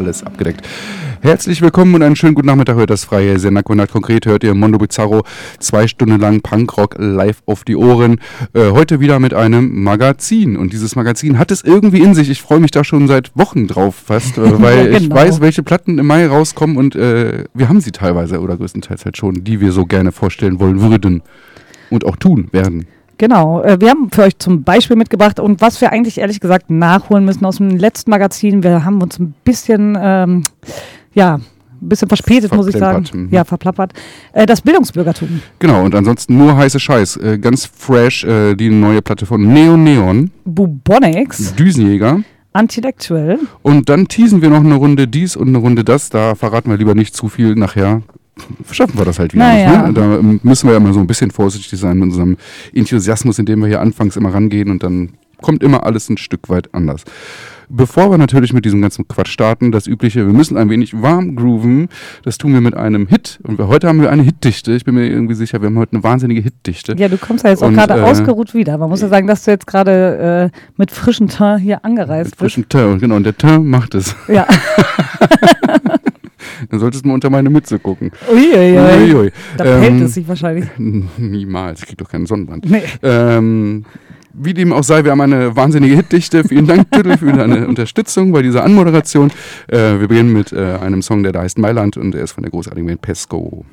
alles abgedeckt. Herzlich willkommen und einen schönen guten Nachmittag. Hört das freie Sender Konrad. Konkret hört ihr Mondo Bizarro zwei Stunden lang Punkrock live auf die Ohren. Äh, heute wieder mit einem Magazin. Und dieses Magazin hat es irgendwie in sich. Ich freue mich da schon seit Wochen drauf fast, äh, weil genau. ich weiß, welche Platten im Mai rauskommen und äh, wir haben sie teilweise oder größtenteils halt schon, die wir so gerne vorstellen wollen würden und auch tun werden. Genau, äh, wir haben für euch zum Beispiel mitgebracht und was wir eigentlich ehrlich gesagt nachholen müssen aus dem letzten Magazin. Wir haben uns ein bisschen ähm, ja, ein bisschen verspätet, muss ich sagen. Mhm. Ja, verplappert. Äh, das Bildungsbürgertum. Genau, und ansonsten nur heiße Scheiß. Äh, ganz fresh äh, die neue Platte von Neon Neon. Bubonics. Düsenjäger. Antidektuell. Und dann teasen wir noch eine Runde dies und eine Runde das. Da verraten wir lieber nicht zu viel nachher. Schaffen wir das halt wieder naja. nicht. Ne? Da müssen wir ja immer so ein bisschen vorsichtig sein mit unserem Enthusiasmus, indem wir hier anfangs immer rangehen und dann kommt immer alles ein Stück weit anders. Bevor wir natürlich mit diesem ganzen Quatsch starten, das übliche, wir müssen ein wenig warm grooven. Das tun wir mit einem Hit. Und wir, heute haben wir eine Hitdichte. Ich bin mir irgendwie sicher, wir haben heute eine wahnsinnige Hitdichte. Ja, du kommst ja jetzt auch gerade äh, ausgeruht wieder. Man muss ja sagen, dass du jetzt gerade äh, mit frischem Teint hier angereist mit bist. Mit frischem Teint, genau. Und der Teint macht es. Ja. Dann solltest du mal unter meine Mütze gucken. Uiuiui. Uiui. Da ähm, hält es sich wahrscheinlich. Niemals. Ich krieg doch keinen Sonnenbrand. Nee. Ähm, wie dem auch sei, wir haben eine wahnsinnige Hitdichte. Vielen Dank, Tüttel, für deine Unterstützung bei dieser Anmoderation. Äh, wir beginnen mit äh, einem Song, der da heißt Mailand und er ist von der großartigen Band Pesco.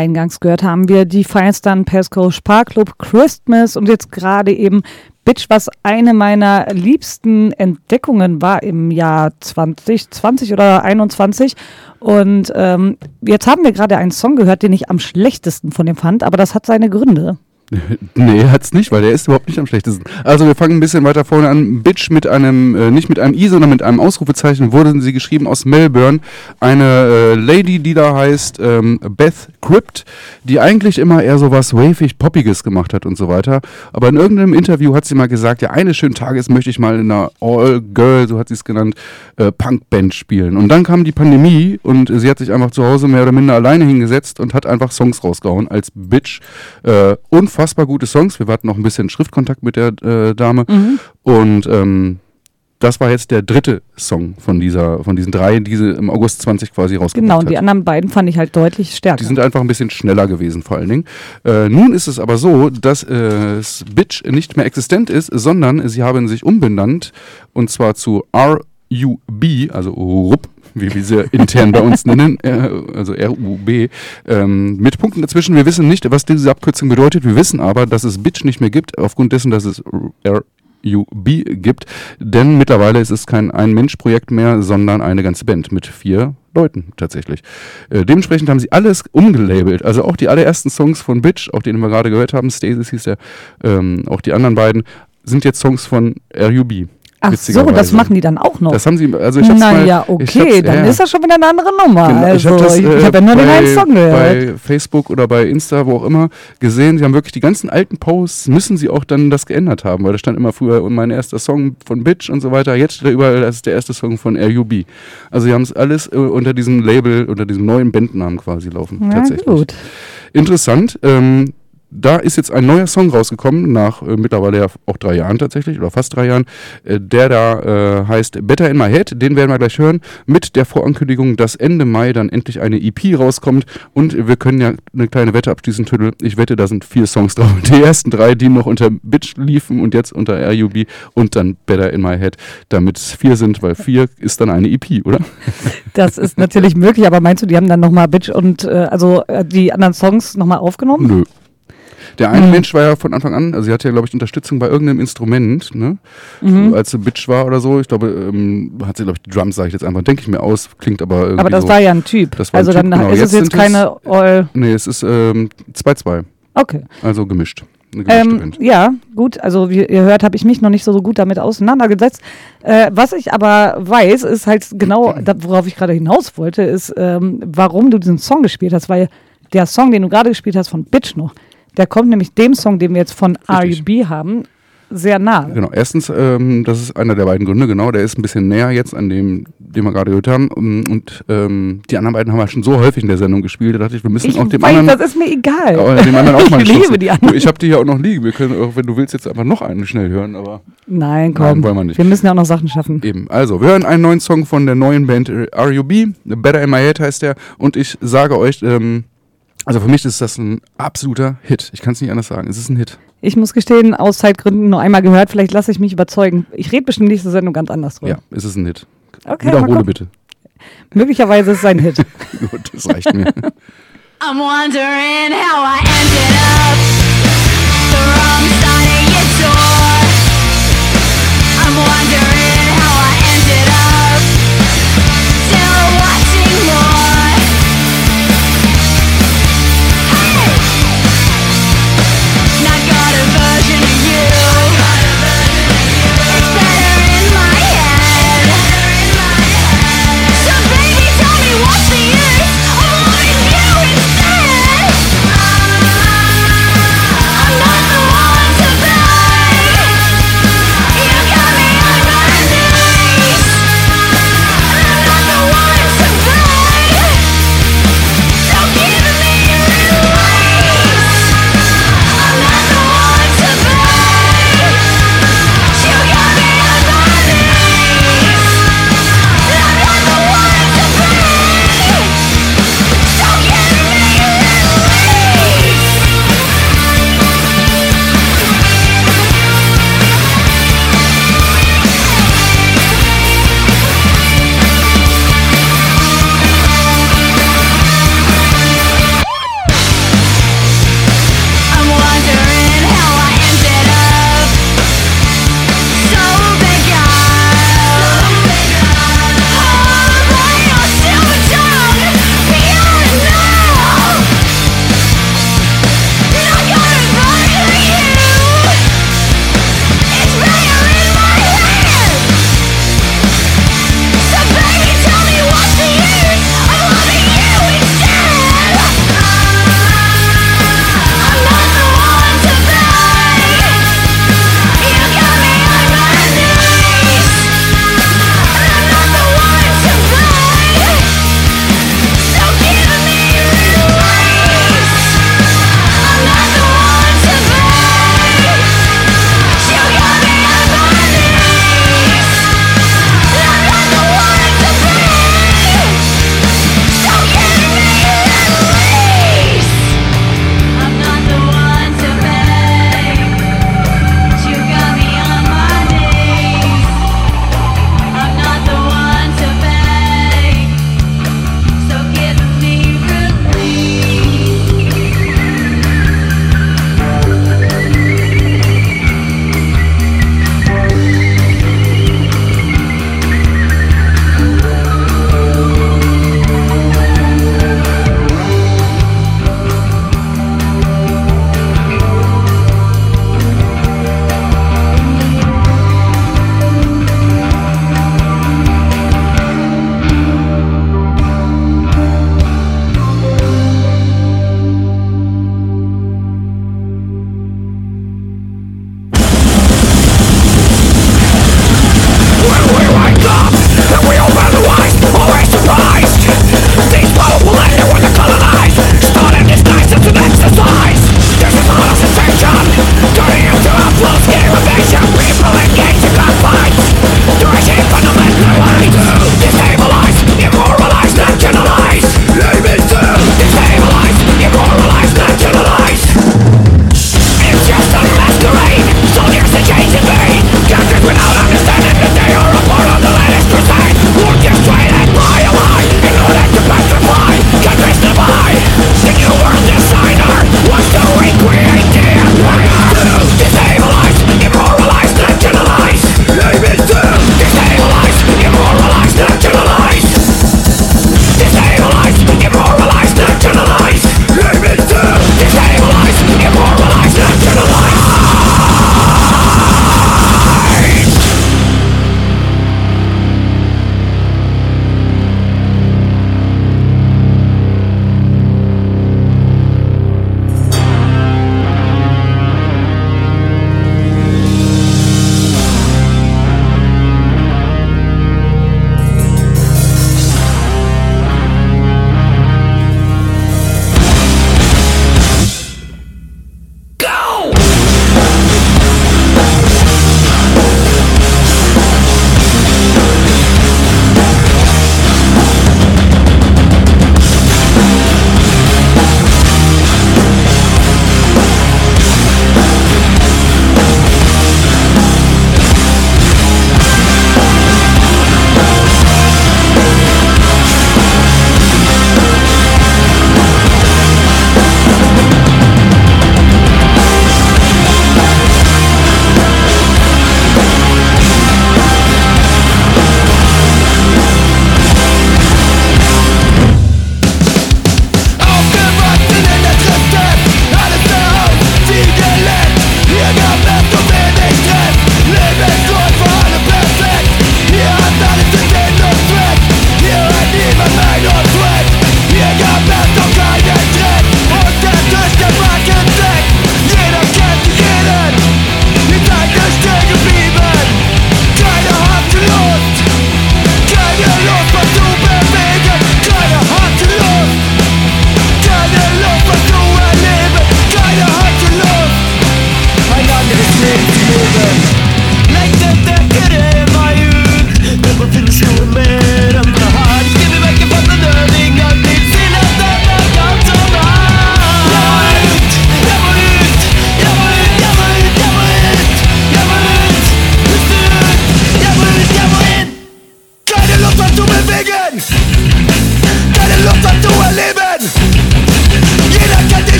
Eingangs gehört haben wir die Firestone Pesco Sparklub Christmas und jetzt gerade eben Bitch, was eine meiner liebsten Entdeckungen war im Jahr 2020 oder 21. Und ähm, jetzt haben wir gerade einen Song gehört, den ich am schlechtesten von dem fand, aber das hat seine Gründe. Nee, hat's nicht, weil der ist überhaupt nicht am schlechtesten. Also wir fangen ein bisschen weiter vorne an. Bitch mit einem, äh, nicht mit einem I, sondern mit einem Ausrufezeichen wurden sie geschrieben aus Melbourne. Eine äh, Lady, die da heißt ähm, Beth Crypt, die eigentlich immer eher so was wavig, poppiges gemacht hat und so weiter. Aber in irgendeinem Interview hat sie mal gesagt, ja, eines schönen Tages möchte ich mal in einer All-Girl, so hat sie es genannt, äh, Punkband spielen. Und dann kam die Pandemie und sie hat sich einfach zu Hause mehr oder minder alleine hingesetzt und hat einfach Songs rausgehauen als Bitch. Äh, unfassbar gute Songs. Wir hatten noch ein bisschen Schriftkontakt mit der äh, Dame. Und ähm, das war jetzt der dritte Song von dieser, von diesen drei, die sie im August 20 quasi rausgebracht Genau, hat. und die anderen beiden fand ich halt deutlich stärker. Die sind einfach ein bisschen schneller gewesen, vor allen Dingen. Äh, nun ist es aber so, dass äh, Bitch nicht mehr existent ist, sondern sie haben sich umbenannt und zwar zu RUB, also RUB, wie wir sie intern bei uns nennen, äh, also RUB, ähm, mit Punkten dazwischen. Wir wissen nicht, was diese Abkürzung bedeutet. Wir wissen aber, dass es Bitch nicht mehr gibt, aufgrund dessen, dass es R UB gibt, denn mittlerweile ist es kein Ein-Mensch-Projekt mehr, sondern eine ganze Band mit vier Leuten tatsächlich. Äh, dementsprechend haben sie alles umgelabelt, also auch die allerersten Songs von Bitch, auch den wir gerade gehört haben, Stasis hieß der, ähm, auch die anderen beiden, sind jetzt Songs von RUB. Ach so, das machen die dann auch noch. Das haben sie, also ich hab's mal, naja, ich okay, dann ja. ist das schon wieder eine andere Nummer. Genau, also, ich habe äh, ich habe ja nur den bei, einen Song gehört. bei Facebook oder bei Insta, wo auch immer, gesehen. Sie haben wirklich die ganzen alten Posts, müssen sie auch dann das geändert haben, weil da stand immer früher mein erster Song von Bitch und so weiter. Jetzt steht da überall, das ist der erste Song von RUB. Also sie haben es alles äh, unter diesem Label, unter diesem neuen Bandnamen quasi laufen. Na tatsächlich. gut. Interessant. Ähm, da ist jetzt ein neuer Song rausgekommen, nach äh, mittlerweile ja auch drei Jahren tatsächlich, oder fast drei Jahren, äh, der da äh, heißt Better in My Head. Den werden wir gleich hören, mit der Vorankündigung, dass Ende Mai dann endlich eine EP rauskommt. Und wir können ja eine kleine Wette abschließen, Tüdel. Ich wette, da sind vier Songs drauf. Die ersten drei, die noch unter Bitch liefen und jetzt unter RUB und dann Better in My Head, damit es vier sind, weil vier ist dann eine EP, oder? Das ist natürlich möglich, aber meinst du, die haben dann nochmal Bitch und äh, also äh, die anderen Songs nochmal aufgenommen? Nö. Der eine Mhm. Mensch war ja von Anfang an, also sie hatte ja, glaube ich, Unterstützung bei irgendeinem Instrument, ne? Mhm. Als sie Bitch war oder so. Ich glaube, ähm, hat sie, glaube ich, die Drums, sage ich jetzt einfach, denke ich mir aus, klingt aber irgendwie Aber das so. war ja ein Typ. Das war ein also Typ, dann genau. ist Jetzt es jetzt es- keine All. Nee, es ist ähm, 2-2, Okay. also gemischt. Ähm, ja, gut. Also wie ihr hört, habe ich mich noch nicht so, so gut damit auseinandergesetzt. Äh, was ich aber weiß, ist halt genau, da, worauf ich gerade hinaus wollte, ist, ähm, warum du diesen Song gespielt hast. Weil der Song, den du gerade gespielt hast von Bitch noch, der kommt nämlich dem Song, den wir jetzt von. R.U.B. haben, sehr nah. Genau, erstens, ähm, das ist einer der beiden Gründe, genau, der ist ein bisschen näher jetzt an dem, den wir gerade gehört haben. Und ähm, die anderen beiden haben wir schon so häufig in der Sendung gespielt, da dachte ich, wir müssen Ich auch dem weiß, anderen. das ist mir egal. äh, dem anderen auch mal ich liebe die anderen. Du, Ich habe die ja auch noch liegen. Wir können, auch, wenn du willst, jetzt einfach noch einen schnell hören, aber Nein, komm. Nein, wollen wir nicht. Wir müssen ja auch noch Sachen schaffen. eben. Also, wir hören einen neuen Song von der neuen Band RUB. Better in My Head heißt der. Und ich sage euch, ähm, also für mich ist das ein absoluter Hit. Ich kann es nicht anders sagen. Es ist ein Hit. Ich muss gestehen, aus Zeitgründen nur einmal gehört. Vielleicht lasse ich mich überzeugen. Ich rede bestimmt nächste Sendung ganz anders drüber. Ja, es ist ein Hit. Okay, Wiederhole bitte. Möglicherweise ist es ein Hit. Gut, das reicht mir. I'm wondering how I ended up the wrong side of your door. I'm wondering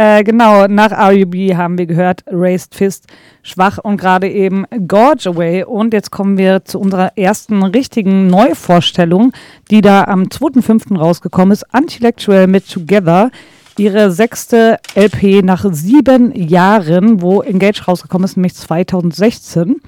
Äh, genau, nach RUB haben wir gehört Raised Fist, Schwach und gerade eben Gorge Away. Und jetzt kommen wir zu unserer ersten richtigen Neuvorstellung, die da am 2.5. rausgekommen ist. Intellectual mit Together ihre sechste LP nach sieben Jahren, wo Engage rausgekommen ist, nämlich 2016.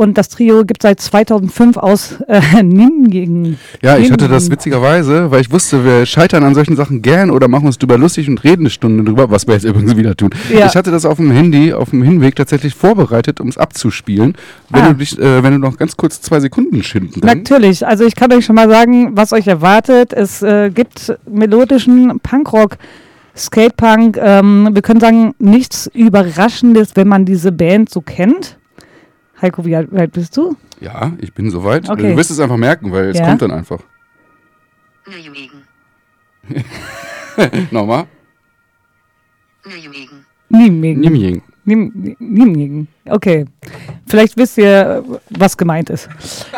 Und das Trio gibt seit 2005 aus äh, Nijmegen. Ja, ich hatte das witzigerweise, weil ich wusste, wir scheitern an solchen Sachen gern oder machen uns drüber lustig und reden eine Stunde drüber, was wir jetzt übrigens wieder tun. Ja. Ich hatte das auf dem Handy, auf dem Hinweg tatsächlich vorbereitet, um es abzuspielen. Wenn, ah. du dich, äh, wenn du noch ganz kurz zwei Sekunden schinden kannst. Natürlich, also ich kann euch schon mal sagen, was euch erwartet. Es äh, gibt melodischen Punkrock. Skatepunk, ähm, wir können sagen, nichts Überraschendes, wenn man diese Band so kennt. Heiko, wie alt bist du? Ja, ich bin soweit. Okay. Du wirst es einfach merken, weil es Ja. kommt dann einfach. Nijmegen. Nochmal. Nijmegen. Nijmegen. Nim- Nijmegen. Okay. Vielleicht wisst ihr, was gemeint ist.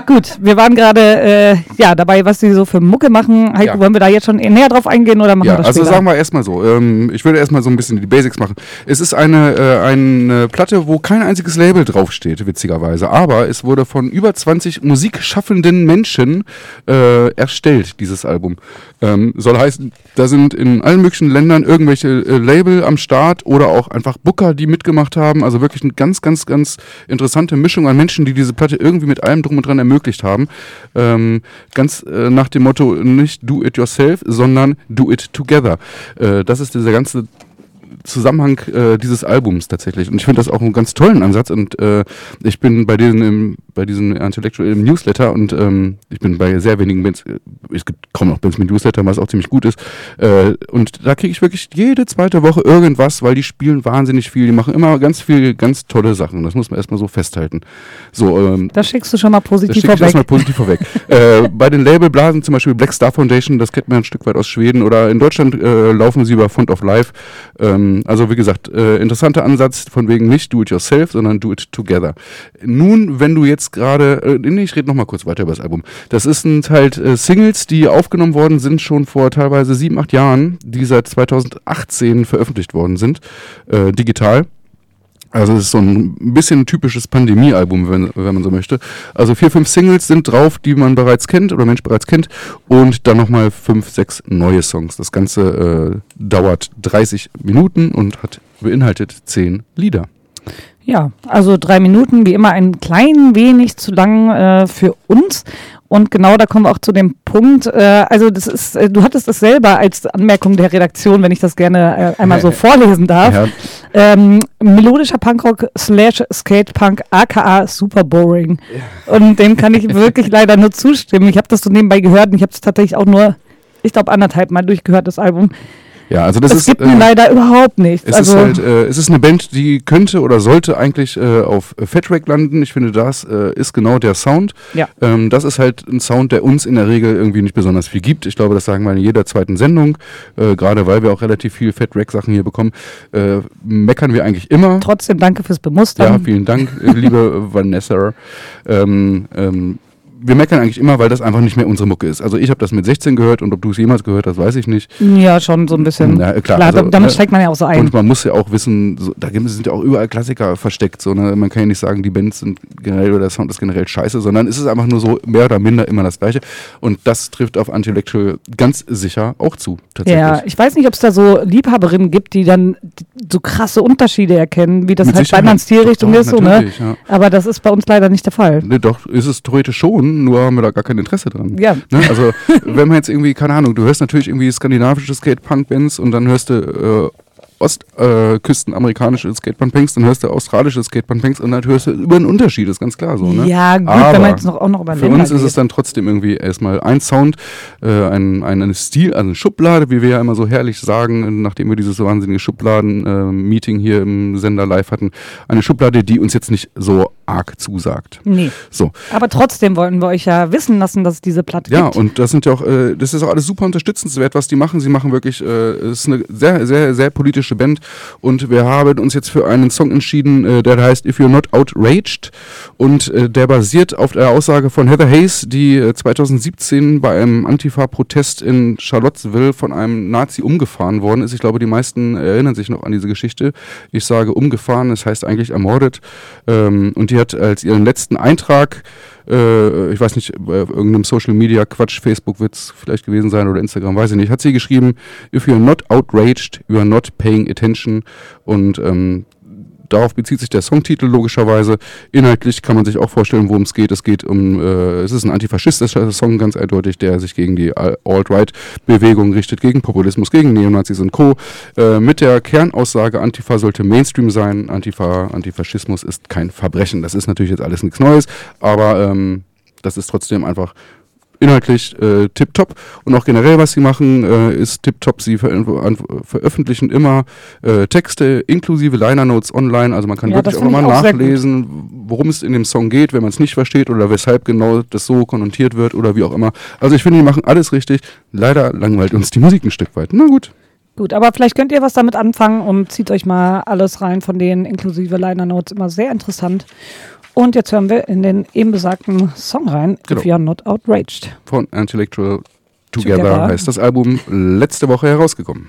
Gut, wir waren gerade äh, ja, dabei, was sie so für Mucke machen. Heiko, Ja. wollen wir da jetzt schon näher drauf eingehen oder machen Ja, wir das also später? sagen wir erstmal so. Ähm, ich würde erstmal so ein bisschen die Basics machen. Es ist eine, äh, eine Platte, wo kein einziges Label draufsteht, witzigerweise. Aber es wurde von über 20 musikschaffenden Menschen äh, erstellt, dieses Album. Ähm, soll heißen, da sind in allen möglichen Ländern irgendwelche äh, Label am Start oder auch einfach Booker, die mitgemacht haben. Also wirklich eine ganz, ganz, ganz interessante Mischung an Menschen, die diese Platte irgendwie mit allem drum und dran ermöglicht haben. Ähm, ganz äh, nach dem Motto, nicht do it yourself, sondern do it together. Äh, das ist dieser ganze Zusammenhang äh, dieses Albums tatsächlich. Und ich finde das auch einen ganz tollen Ansatz. Und äh, ich bin bei denen im, bei diesem Intellectual im Newsletter und ähm, ich bin bei sehr wenigen Bands, äh, es gibt kaum noch Bands mit Newsletter, was auch ziemlich gut ist. Äh, und da kriege ich wirklich jede zweite Woche irgendwas, weil die spielen wahnsinnig viel. Die machen immer ganz viel, ganz tolle Sachen. Das muss man erstmal so festhalten. So, ähm, das schickst du schon mal das positiv schicke ich vorweg. erstmal positiv vorweg. äh, bei den Labelblasen zum Beispiel Black Star Foundation, das kennt man ein Stück weit aus Schweden oder in Deutschland äh, laufen sie über Font of Life. Ähm, also wie gesagt, äh, interessanter Ansatz von wegen nicht do it yourself, sondern do it together. Nun, wenn du jetzt gerade, äh, nee, ich rede nochmal kurz weiter über das Album. Das sind halt äh, Singles, die aufgenommen worden sind schon vor teilweise sieben, acht Jahren, die seit 2018 veröffentlicht worden sind, äh, digital. Also es ist so ein bisschen ein typisches Pandemie-Album, wenn, wenn man so möchte. Also vier, fünf Singles sind drauf, die man bereits kennt oder Mensch bereits kennt. Und dann nochmal fünf, sechs neue Songs. Das Ganze äh, dauert 30 Minuten und hat beinhaltet zehn Lieder. Ja, also drei Minuten, wie immer ein klein wenig zu lang äh, für uns. Und genau da kommen wir auch zu dem Punkt. Äh, also das ist, äh, du hattest es selber als Anmerkung der Redaktion, wenn ich das gerne äh, einmal so vorlesen darf. Ja, Ähm, melodischer Punkrock slash Skatepunk, aka super boring. Und dem kann ich wirklich leider nur zustimmen. Ich habe das so nebenbei gehört und ich habe es tatsächlich auch nur, ich glaube, anderthalb Mal durchgehört, das Album. Ja also das, Das, ist. gibt mir äh, leider überhaupt nichts. Es also, ist halt, äh, es ist eine Band, die könnte oder sollte eigentlich äh, auf Fatrack landen. Ich finde, das äh, ist genau der Sound. Ja. Ähm, das ist halt ein Sound, der uns in der Regel irgendwie nicht besonders viel gibt. Ich glaube, das sagen wir in jeder zweiten Sendung, äh, gerade weil wir auch relativ viel Fatrack-Sachen hier bekommen. Meckern wir eigentlich immer. trotzdem danke fürs Ja, Bemustern. vielen Dank, liebe Vanessa. Ähm, ähm, wir meckern eigentlich immer, weil das einfach nicht mehr unsere Mucke ist. Also ich habe das mit 16 gehört und ob du es jemals gehört hast, weiß ich nicht. Ja, schon so ein bisschen. Ja, klar, klar, also, damit ne, steigt man ja auch so ein. Und man muss ja auch wissen, so, da sind ja auch überall Klassiker versteckt. So, ne? Man kann ja nicht sagen, die Bands sind generell oder der Sound ist generell scheiße, sondern es ist einfach nur so mehr oder minder immer das Gleiche. Und das trifft auf Intellectual ganz sicher auch zu. Ja, ich weiß nicht, ob es da so Liebhaberinnen gibt, die dann so krasse Unterschiede erkennen, wie das Mit halt bei anderen Sicherheit. Stilrichtungen ist. So, ne? ja. Aber das ist bei uns leider nicht der Fall. Ne, doch, ist es theoretisch schon, nur haben wir da gar kein Interesse dran. Ja. Ne? Also, wenn man jetzt irgendwie, keine Ahnung, du hörst natürlich irgendwie skandinavische Skate-Punk-Bands und dann hörst du äh, ostküsten-amerikanische Skatepunk-Punks, dann hörst du australische Skatepunk-Punks und dann hörst du über einen Unterschied, ist ganz klar so. Ne? Ja, gut, Aber wenn man jetzt noch, auch noch über Für uns ist geht. es dann trotzdem irgendwie erstmal ein Sound, äh, ein, ein, ein Stil, also eine Schublade, wie wir ja immer so herrlich sagen, nachdem wir dieses wahnsinnige Schubladen-Meeting hier im Sender live hatten. Eine Schublade, die uns jetzt nicht so arg zusagt. Nee. So, Aber trotzdem wollten wir euch ja wissen lassen, dass es diese Platte ja, gibt. und das sind ja auch, äh, das ist auch alles super unterstützenswert, was die machen. Sie machen wirklich, äh, es ist eine sehr, sehr, sehr politische Band und wir haben uns jetzt für einen Song entschieden, äh, der heißt If You're Not Outraged und äh, der basiert auf der Aussage von Heather Hayes, die äh, 2017 bei einem Antifa-Protest in Charlottesville von einem Nazi umgefahren worden ist. Ich glaube, die meisten erinnern sich noch an diese Geschichte. Ich sage umgefahren, das heißt eigentlich ermordet. Ähm, und die hat als ihren letzten Eintrag äh, ich weiß nicht, bei irgendeinem Social Media Quatsch, Facebook wird es vielleicht gewesen sein oder Instagram, weiß ich nicht, hat sie geschrieben, if you're not outraged, you are not paying attention. Und ähm, darauf bezieht sich der Songtitel logischerweise. Inhaltlich kann man sich auch vorstellen, worum es geht. Es geht um, äh, es ist ein antifaschistischer Song, ganz eindeutig, der sich gegen die Al- Alt-Right-Bewegung richtet, gegen Populismus, gegen Neonazis und Co. Äh, mit der Kernaussage, Antifa sollte Mainstream sein, Antifa, Antifaschismus ist kein Verbrechen. Das ist natürlich jetzt alles nichts Neues, aber ähm, das ist trotzdem einfach inhaltlich äh, tipptopp und auch generell, was sie machen, äh, ist tipptopp. Sie ver veröffentlichen immer äh, Texte inklusive Liner Notes online, also man kann Ja, wirklich auch find ich mal auch sehr nachlesen, worum es in dem Song geht, wenn man es nicht versteht oder weshalb genau das so konnotiert wird oder wie auch immer. Also ich finde, die machen alles richtig. Leider langweilt uns die Musik ein Stück weit. Na gut. Gut, aber vielleicht könnt ihr was damit anfangen und zieht euch mal alles rein von denen, inklusive Liner Notes, immer sehr interessant. Und jetzt hören wir in den eben besagten Song rein, Genau. If You're Not Outraged. Von Intellectual Together, Together. heißt das Album, letzte Woche herausgekommen.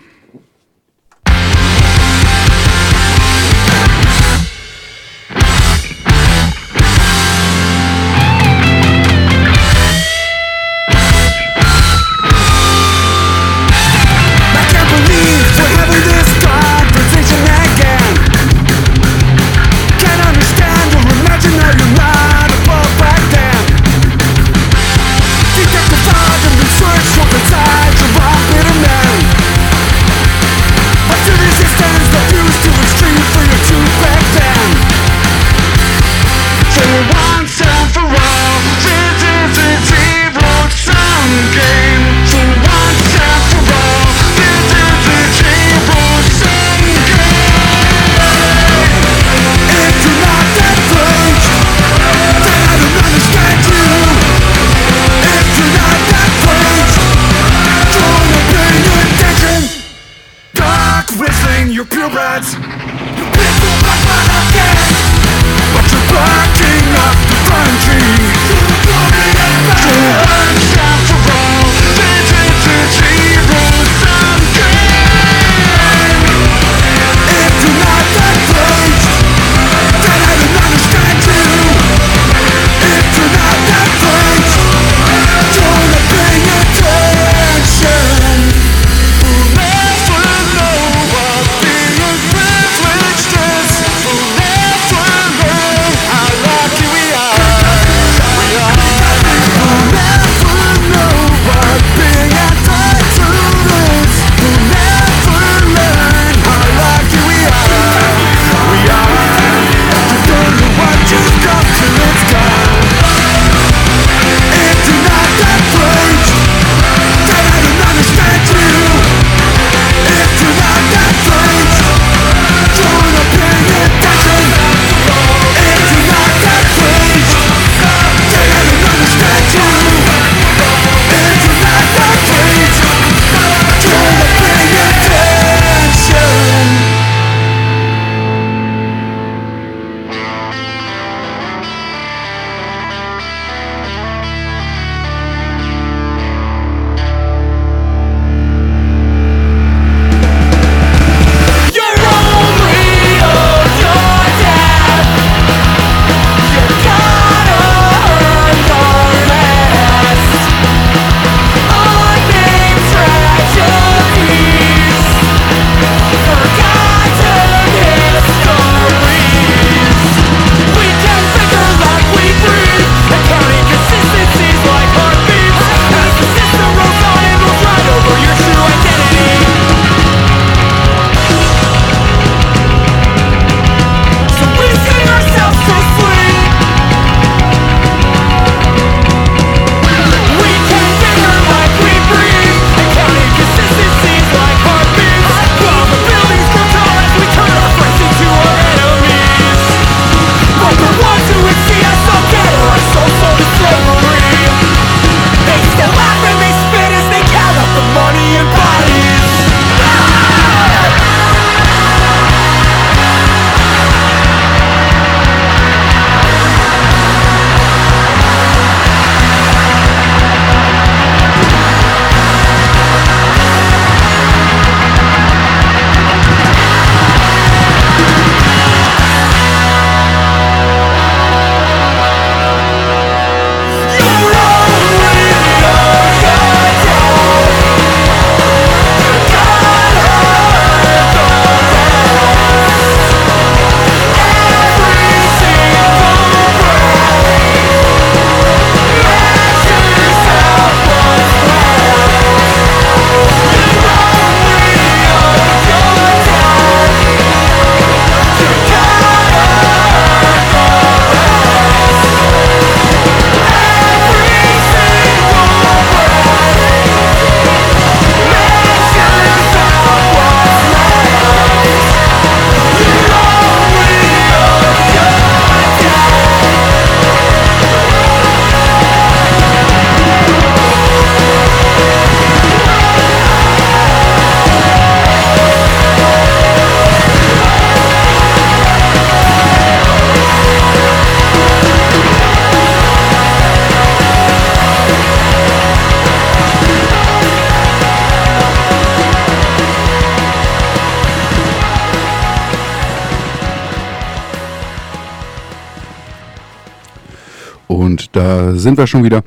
Sind wir schon wieder.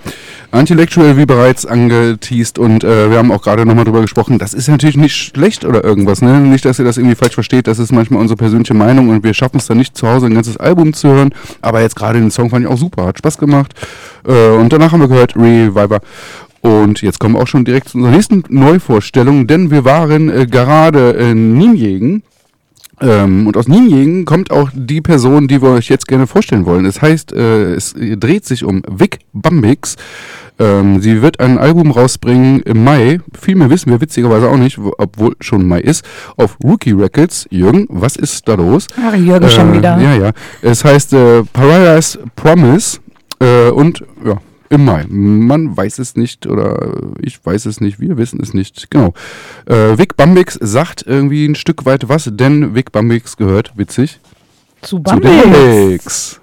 Antilectual, wie bereits angeteased und äh, wir haben auch gerade nochmal drüber gesprochen. Das ist natürlich nicht schlecht oder irgendwas, ne? Nicht, dass ihr das irgendwie falsch versteht. Das ist manchmal unsere persönliche Meinung und wir schaffen es dann nicht zu Hause ein ganzes Album zu hören. Aber jetzt gerade den Song fand ich auch super, hat Spaß gemacht. Äh, und danach haben wir gehört Reviver. Und jetzt kommen wir auch schon direkt zu unserer nächsten Neuvorstellung, denn wir waren äh, gerade in Nienjägen ähm, und aus Nienjägen kommt auch die Person, die wir euch jetzt gerne vorstellen wollen. Das heißt, äh, es dreht sich um Vic Bambix. Ähm, sie wird ein Album rausbringen im Mai. Viel mehr wissen wir witzigerweise auch nicht, wo, obwohl schon Mai ist. Auf Rookie Records. Jürgen, was ist da los? Ach, Jürgen äh, schon wieder. Ja, ja. Es heißt äh, Pariah's Promise. Äh, und ja, im Mai. Man weiß es nicht oder ich weiß es nicht, wir wissen es nicht. Genau. Äh, Vic Bambix sagt irgendwie ein Stück weit was, denn Vic Bambix gehört, witzig, Zu zu Bambix.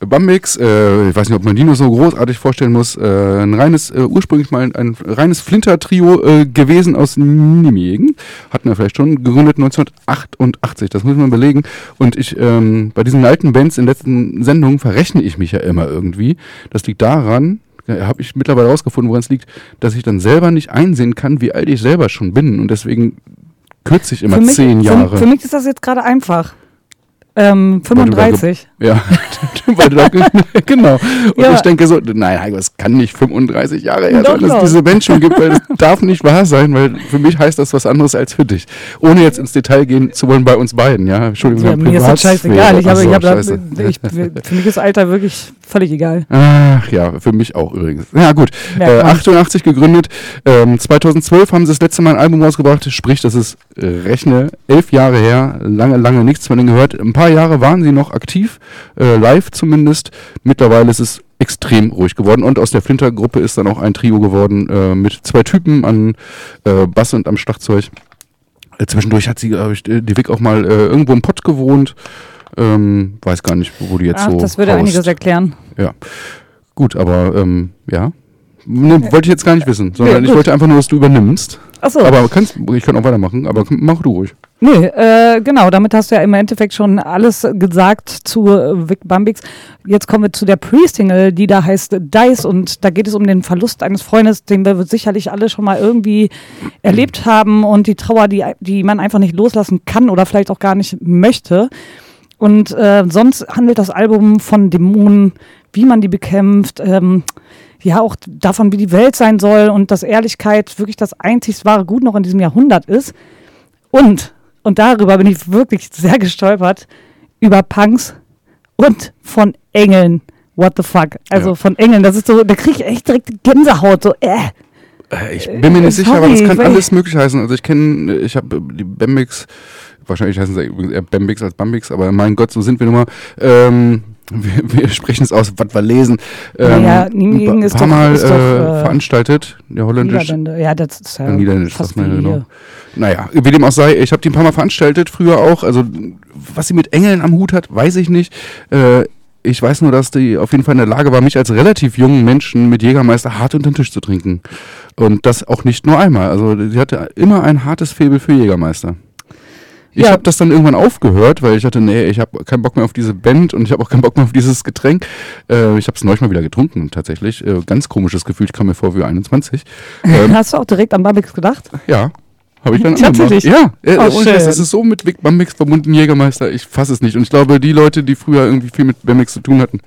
den Bambix. Äh, ich weiß nicht, ob man die nur so großartig vorstellen muss, äh, ein reines, äh, ursprünglich mal ein, ein reines Flinter-Trio äh, gewesen aus Nijmegen. Hatten wir vielleicht schon, gegründet 1988, das muss man belegen. Und ich, ähm, bei diesen alten Bands in letzten Sendungen verrechne ich mich ja immer irgendwie. Das liegt daran, habe ich mittlerweile herausgefunden, woran es liegt, dass ich dann selber nicht einsehen kann, wie alt ich selber schon bin. Und deswegen kürze ich immer mich, zehn Jahre. Für, für mich ist das jetzt gerade einfach. Ähm, Weil du da 35. Ja, weil du da, genau. Und Ja. ich denke so, nein, Heiko, es kann nicht 35 Jahre her sein, dass es diese Band schon gibt, weil das darf nicht wahr sein, weil für mich heißt das was anderes als für dich. Ohne jetzt ins Detail gehen zu wollen bei uns beiden, ja. Entschuldigung, Ja, mir ist das scheißegal. Ich habe, so, ich habe, scheiße. ich, für mich ist Alter wirklich völlig egal. Ach ja, für mich auch übrigens. Ja gut, äh, man. 88 gegründet, ähm, 2012 haben sie das letzte Mal ein Album rausgebracht, sprich, das ist, äh, rechne, elf Jahre her, lange, lange nichts von denen gehört. Ein paar Jahre waren sie noch aktiv, äh, live zumindest. Mittlerweile ist es extrem ruhig geworden und aus der Flinter-Gruppe ist dann auch ein Trio geworden äh, mit zwei Typen an äh, Bass und am Schlagzeug. Äh, zwischendurch hat sie, glaube ich, die Vic auch mal äh, irgendwo im Pott gewohnt. Ähm, weiß gar nicht, wo die jetzt Ach, so das würde haust. einiges erklären. Ja. Gut, aber ähm, ja. Ne, wollte ich jetzt gar nicht wissen, sondern Nee, ich wollte einfach nur, dass du übernimmst. Achso. Aber kannst, ich kann auch weitermachen, aber mach du ruhig. Nee, äh, genau, damit hast du ja im Endeffekt schon alles gesagt zu äh, Vic Bambix. Jetzt kommen wir zu der Pre-Single, die da heißt Dice und da geht es um den Verlust eines Freundes, den wir sicherlich alle schon mal irgendwie erlebt haben und die Trauer, die, die man einfach nicht loslassen kann oder vielleicht auch gar nicht möchte. Und äh, sonst handelt das Album von Dämonen, wie man die bekämpft, ähm, ja auch davon, wie die Welt sein soll und dass Ehrlichkeit wirklich das einzig wahre Gut noch in diesem Jahrhundert ist. Und, und darüber bin ich wirklich sehr gestolpert, über Punks und von Engeln. What the fuck? Also Ja. von Engeln, das ist so, da kriege ich echt direkt Gänsehaut, so, äh. Äh, Ich bin mir nicht sicher, aber sorry, das kann alles möglich heißen. Also ich kenne, ich habe die Bambix, wahrscheinlich heißen sie übrigens eher Bambix als Bambix, aber mein Gott, so sind wir nun mal. Ähm, wir, wir sprechen es aus, was wir lesen. Ähm, ein Nijmegen ist paar doch- Mal ist doch, äh, äh, veranstaltet, der holländisch. Niederländer. Ja, das ist ja Ja, Niederländisch, fast ja, genau. Naja, wie dem auch sei, ich habe die ein paar Mal veranstaltet, früher auch. Also, was sie mit Engeln am Hut hat, weiß ich nicht. Äh, ich weiß nur, dass die auf jeden Fall in der Lage war, mich als relativ jungen Menschen mit Jägermeister hart unter den Tisch zu trinken. Und das auch nicht nur einmal. Also, sie hatte immer ein hartes Faible für Jägermeister. Ich Ja. habe das dann irgendwann aufgehört, weil ich hatte, nee, ich habe keinen Bock mehr auf diese Band und ich habe auch keinen Bock mehr auf dieses Getränk. Äh, ich habe es neulich mal wieder getrunken, tatsächlich. Äh, ganz komisches Gefühl, ich kam mir vor wie 21. Ähm, Hast du auch direkt an Bambix gedacht? ja, habe ich dann Tatsächlich? Ja, äh, Oh, schön. ist so mit Bambix verbunden, Jägermeister, ich fasse es nicht. Und ich glaube, die Leute, die früher irgendwie viel mit Bambix zu tun hatten,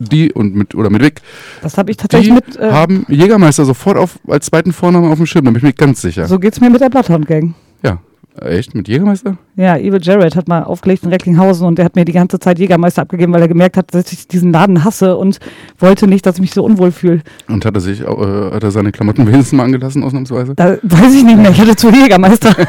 die und mit, oder mit Vic, Das habe ich die tatsächlich mit. Äh, haben Jägermeister sofort auf, als zweiten Vornamen auf dem Schirm, da bin ich mir ganz sicher. so geht's mir mit der Bloodhound Gang. Ja, echt, mit Jägermeister? Ja, Evil Jared hat mal aufgelegt in Recklinghausen und der hat mir die ganze Zeit Jägermeister abgegeben, weil er gemerkt hat, dass ich diesen Laden hasse und wollte nicht, dass ich mich so unwohl fühle. Und hat er sich, äh, hat er seine Klamotten wenigstens mal angelassen, ausnahmsweise? Da weiß ich nicht mehr, ich hatte zu Jägermeister.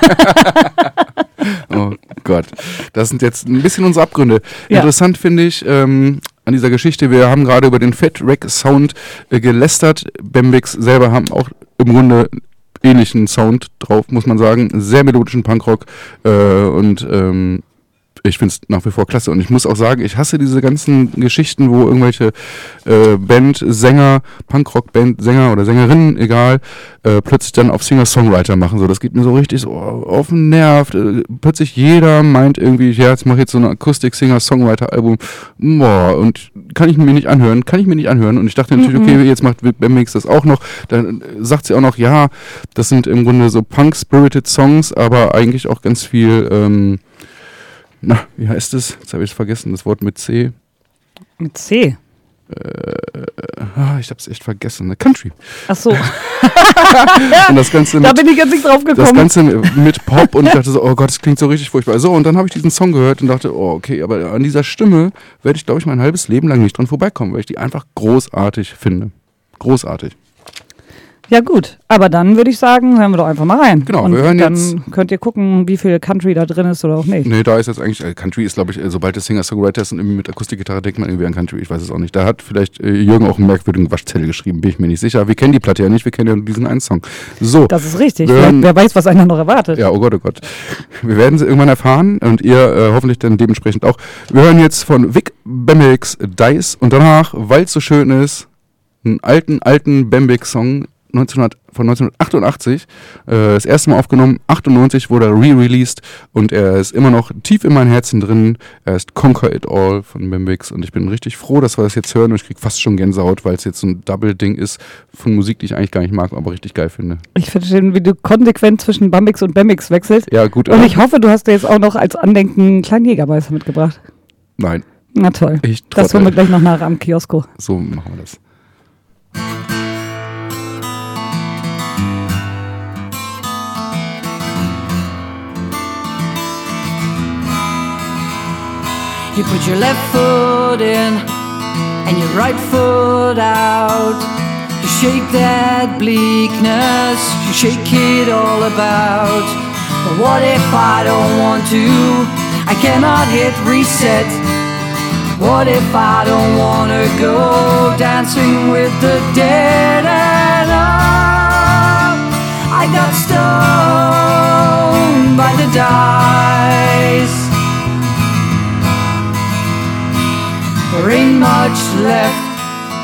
Oh Gott. Das sind jetzt ein bisschen unsere Abgründe. Ja. Interessant finde ich ähm, an dieser Geschichte, wir haben gerade über den Fat Rack Sound äh, gelästert. Bembix selber haben auch im Grunde ähnlichen Sound drauf, muss man sagen. Sehr melodischen Punkrock äh, und ähm, ich finde es nach wie vor klasse. Und ich muss auch sagen, ich hasse diese ganzen Geschichten, wo irgendwelche äh, Band-Sänger, Punkrock-Band-Sänger oder Sängerinnen, egal, äh, plötzlich dann auf Singer-Songwriter machen. So, das geht mir so richtig so auf den Nerv. Äh, plötzlich jeder meint irgendwie, ja, jetzt mache ich jetzt so ein Akustik-Singer-Songwriter-Album. Boah, und kann ich mir nicht anhören, kann ich mir nicht anhören. Und ich dachte natürlich, okay, jetzt macht BMX das auch noch. Dann sagt sie auch noch, ja, das sind im Grunde so Punk-Spirited Songs, aber eigentlich auch ganz viel, ähm, na, wie heißt es? Jetzt habe ich es vergessen, das Wort mit C. Mit C. Ah, ich habe es echt vergessen. Ne? Country. Ach so. Und das Ganze da mit, bin ich jetzt nicht drauf das gekommen. Ganze mit Pop und ich dachte so, oh Gott, das klingt so richtig furchtbar. So, und dann habe ich diesen Song gehört und dachte, oh, okay, aber an dieser Stimme werde ich, glaube ich, mein halbes Leben lang nicht dran vorbeikommen, weil ich die einfach großartig finde. Großartig. Ja gut, aber dann würde ich sagen, hören wir doch einfach mal rein. Genau, Und wir hören dann jetzt- könnt ihr gucken, wie viel Country da drin ist oder auch nicht. Nee, da ist jetzt eigentlich, äh, Country ist, glaube ich, äh, sobald es Singer-Songwriter ist und irgendwie mit Akustikgitarre denkt man irgendwie an Country, ich weiß es auch nicht. Da hat vielleicht äh, Jürgen auch einen merkwürdigen Waschzettel geschrieben, bin ich mir nicht sicher. Wir kennen die Platte ja nicht, wir kennen ja nur diesen einen Song. So. Das ist richtig. Hören- wer weiß, was einer noch erwartet. Ja, oh Gott, oh Gott. Wir werden sie irgendwann erfahren und ihr hoffentlich dann dementsprechend auch. Wir hören jetzt von Vic Bembix Dice und danach, weil es so schön ist, einen alten, alten Bembix-Song 1900, von 1988. Äh, das erste Mal aufgenommen, 98 wurde er re-released und er ist immer noch tief in meinem Herzen drin. Er ist Conquer It All von Bembix und ich bin richtig froh, dass wir das jetzt hören und ich krieg fast schon Gänsehaut, weil es jetzt so ein Double-Ding ist von Musik, die ich eigentlich gar nicht mag, aber richtig geil finde. Ich finde schön, wie du konsequent zwischen Bambix und Bambix wechselst. Ja, gut. Und ich hoffe, du hast dir jetzt auch noch als Andenken einen kleinen Jägermeister mitgebracht. Nein, Na toll. ich Das holen wir gleich noch nach am Kiosko. So machen wir das. You put your left foot in and your right foot out. You shake that bleakness, you shake it all about. But what if I don't want to? I cannot hit reset. What if I don't wanna go dancing with the dead and up? I got stoned by the dice. There ain't much left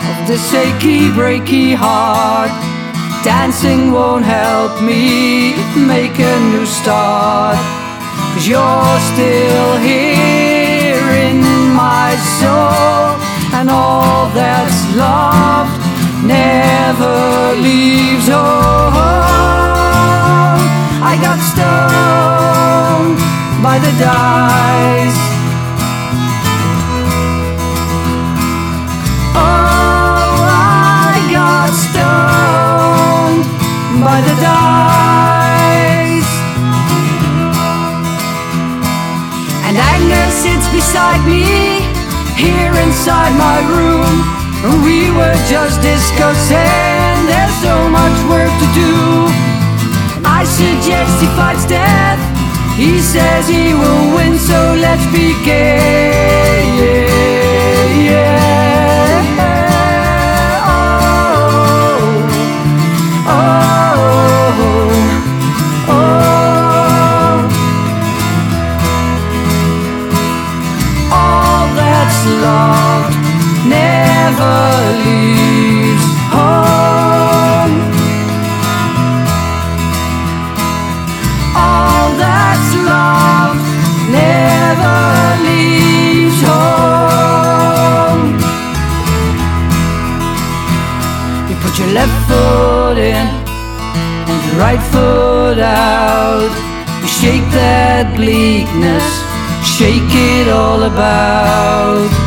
of this achy, breaky heart. Dancing won't help me make a new start. Cause you're still here in my soul, and all that's loved never leaves home. I got stoned by the dice. Oh, by the dice. And Agnes sits beside me here inside my room. We were just discussing there's so much work to do. I suggest he fights death. He says he will win, so let's begin. Oh, loved never leaves home. All that's loved never leaves home. You put your left foot in and your right foot out. You shake that bleakness, shake it all about.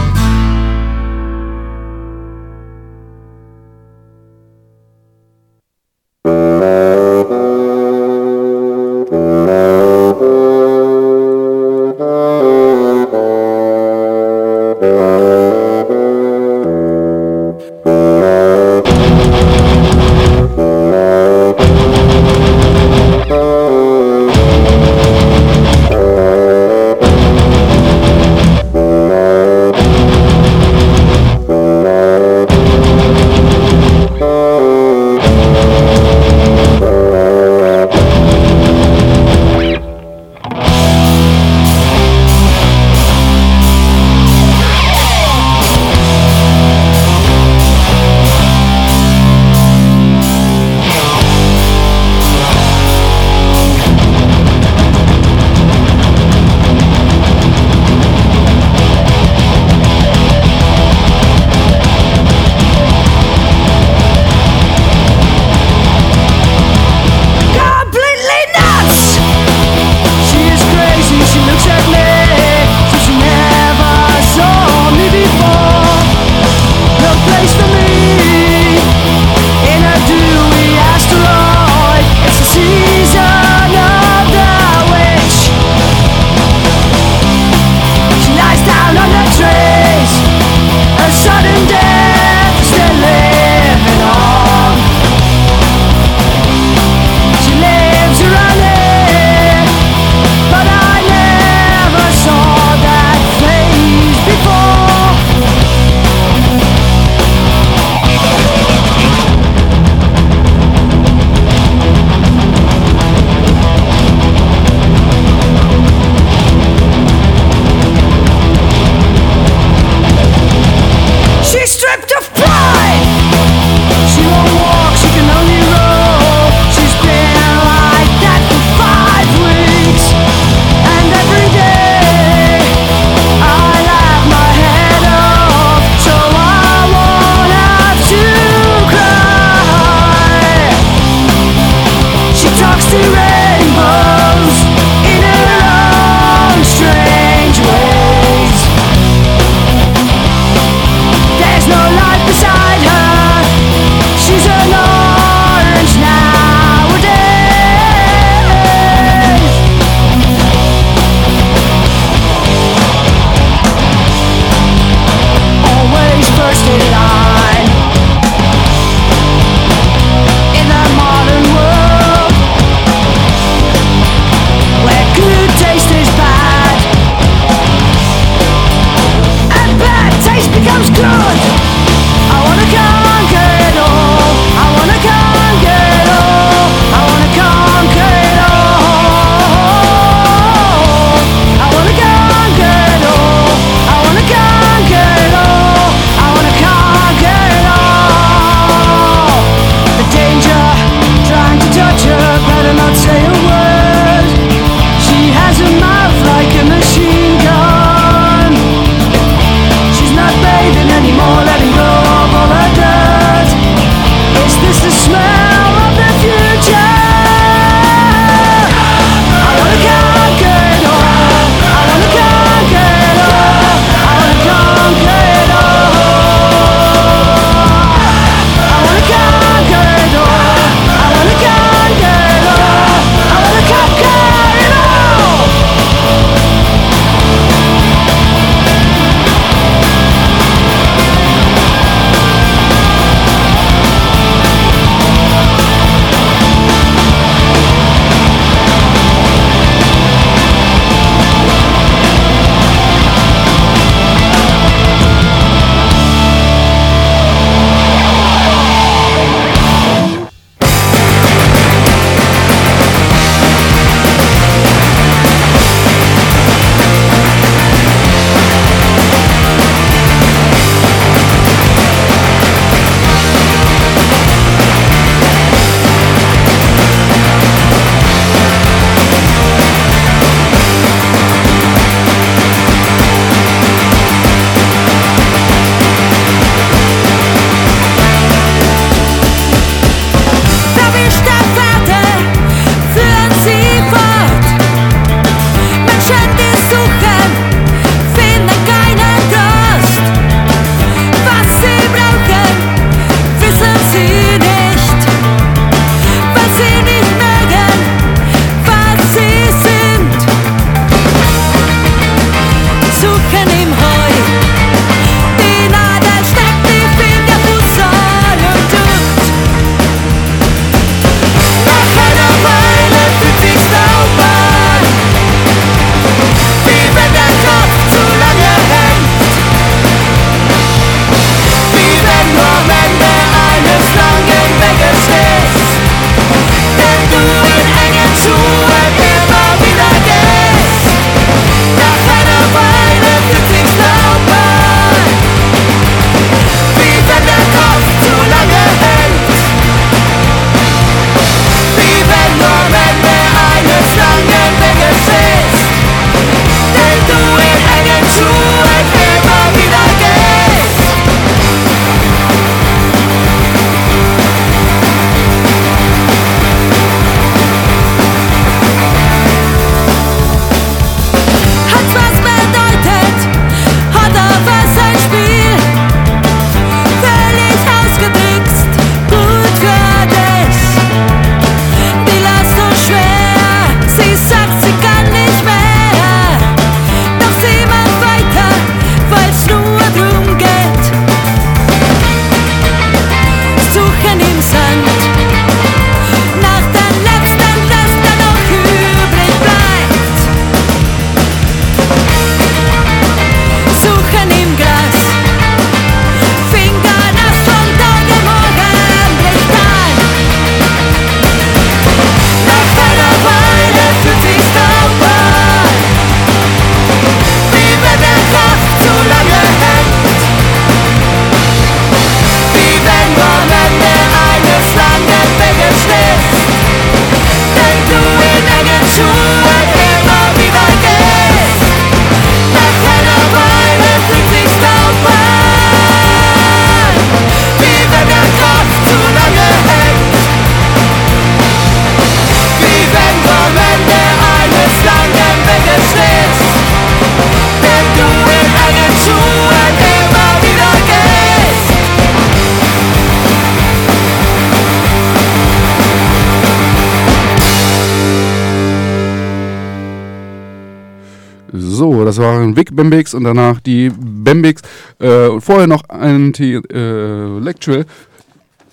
Bembix und danach die Bembix. Äh, und vorher noch Anti-Lectual.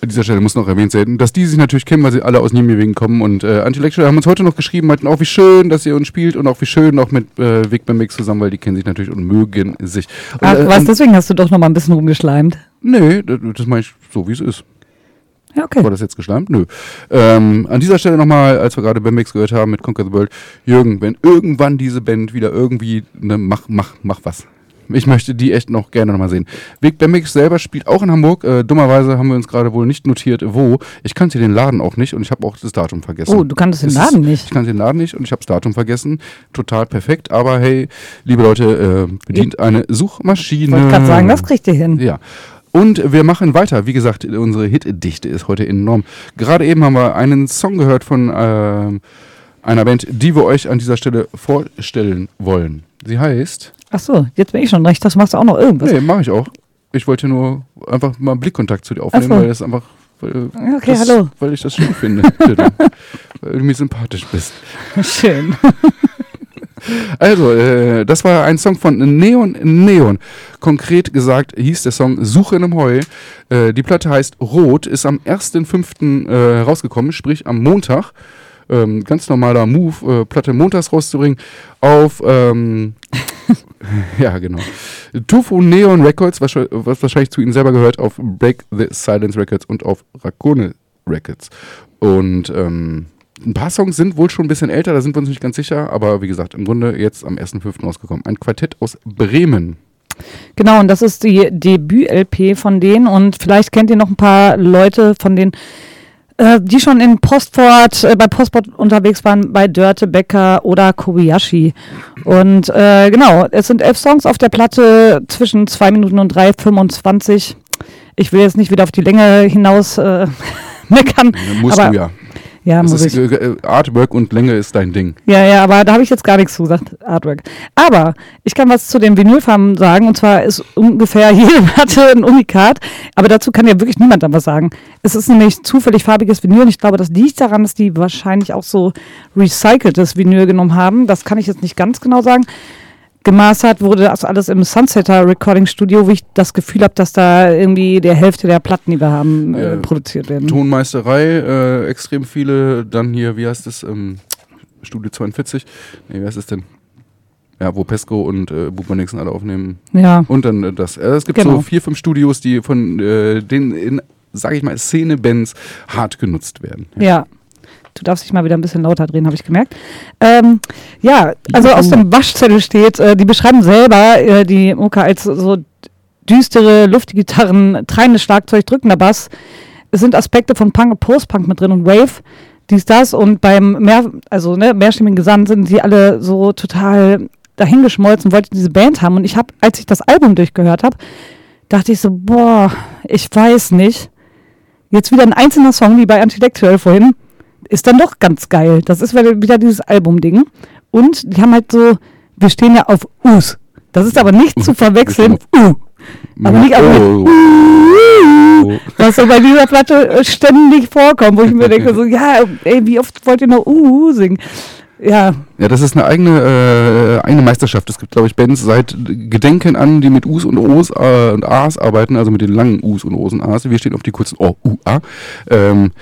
An dieser Stelle muss noch erwähnt werden, dass die sich natürlich kennen, weil sie alle aus Nijmegen kommen. Und äh, Anti-Lectual haben uns heute noch geschrieben, meinten auch, wie schön, dass ihr uns spielt und auch wie schön auch mit äh, Vic Bembix zusammen, weil die kennen sich natürlich und mögen sich. Und, Ach, äh, was, deswegen hast du doch noch mal ein bisschen rumgeschleimt. Nee, das, das meine ich so, wie es ist. Ja, okay. War das jetzt geschleimt? Nö. Ähm, an dieser Stelle nochmal, als wir gerade Bembix gehört haben mit Conquer the World, Jürgen, wenn irgendwann diese Band wieder irgendwie, ne, mach, mach, mach was. Ich möchte die echt noch gerne nochmal sehen. Vic Bembix selber spielt auch in Hamburg. Äh, dummerweise haben wir uns gerade wohl nicht notiert, wo. Ich kannte den Laden auch nicht und ich habe auch das Datum vergessen. Oh, du kanntest den Laden nicht. Ich kannte den Laden nicht und ich habe das Datum vergessen. Total perfekt. Aber hey, liebe Leute, äh, bedient eine Suchmaschine. Ich wollte gerade sagen, das kriegt ihr hin. Ja. Und wir machen weiter. Wie gesagt, unsere Hitdichte ist heute enorm. Gerade eben haben wir einen Song gehört von ähm, einer Band, die wir euch an dieser Stelle vorstellen wollen. Sie heißt. Ach so, jetzt bin ich schon recht. Das machst du auch noch irgendwas. Nee, mache ich auch. Ich wollte nur einfach mal Blickkontakt zu dir aufnehmen, so. weil das einfach. Weil, Okay, das, hallo. Weil ich das schön finde. Weil du mir sympathisch bist. Schön. Also, äh, das war ein Song von Neon Neon. Konkret gesagt hieß der Song Suche in einem Heu. Äh, die Platte heißt Rot, ist am 1.5. Äh, rausgekommen, sprich am Montag. Ähm, ganz normaler Move, äh, Platte montags rauszubringen auf, ähm, ja genau, Tufu Neon Records, was, was wahrscheinlich zu ihnen selber gehört, auf Break the Silence Records und auf Rakone Records. Und ähm, ein paar Songs sind wohl schon ein bisschen älter, da sind wir uns nicht ganz sicher, aber wie gesagt, im Grunde jetzt am 1.5. rausgekommen. Ein Quartett aus Bremen. Genau, und das ist die Debüt-LP von denen. Und vielleicht kennt ihr noch ein paar Leute von denen, äh, die schon in Postport, äh, bei Postport unterwegs waren, bei Dörte Becker oder Kobayashi. Und äh, genau, es sind elf Songs auf der Platte zwischen zwei Minuten und 3,25. Ich will jetzt nicht wieder auf die Länge hinaus äh, meckern. Musst aber, du ja. Ja, Das muss ist, ich. äh, Artwork und Länge ist dein Ding. Ja, ja, aber da habe ich jetzt gar nichts zu gesagt, Artwork. Aber ich kann was zu den Vinylfarben sagen, und zwar ist ungefähr jede Platte ein Unikat, aber dazu kann ja wirklich niemand dann was sagen. Es ist nämlich zufällig farbiges Vinyl und ich glaube, das liegt daran, dass die wahrscheinlich auch so recyceltes Vinyl genommen haben. Das kann ich jetzt nicht ganz genau sagen. Gemastert wurde das alles im Sunsetter Recording Studio, wo ich das Gefühl habe, dass da irgendwie der Hälfte der Platten, die wir haben, äh, Ja. produziert werden. Tonmeisterei, äh, extrem viele. Dann hier, wie heißt es? Ähm, Studio 42. Nee, wie heißt es denn? Ja, wo Pesco und äh, Nixon alle aufnehmen. Ja. Und dann äh, das. Äh, es gibt Genau. so vier, fünf Studios, die von äh, den, in, sag ich mal, Szene-Bands hart genutzt werden. Ja. Du darfst dich mal wieder ein bisschen lauter drehen, habe ich gemerkt. Ähm, ja, also aus dem Waschzettel steht, äh, die beschreiben selber äh, die Mucke als so düstere, luftige Gitarren, treibendes Schlagzeug, drückender Bass. Es sind Aspekte von Punk und Post-Punk mit drin und Wave, dies, das. Und beim mehr, also ne, mehrstimmigen Gesang sind sie alle so total dahingeschmolzen, wollten diese Band haben. Und ich habe, als ich das Album durchgehört habe, dachte ich so, boah, ich weiß nicht. Jetzt wieder ein einzelner Song, wie bei Antilectual vorhin, ist dann doch ganz geil. Das ist wieder dieses Album-Ding. Und die haben halt so, wir stehen ja auf Us. Das ist aber nicht zu verwechseln. U. Aber nicht auf oh, oh. was so bei dieser Platte äh, ständig vorkommt, wo ich mir denke, so, ja, ey, wie oft wollt ihr noch uh singen? Ja, Ja, das ist eine eigene, äh, eigene Meisterschaft. Es gibt, glaube ich, Bands seit Gedenken an, die mit Us und Os äh, und As arbeiten, also mit den langen Us und Os und As. Wir stehen auf die kurzen O, U, A. Ähm,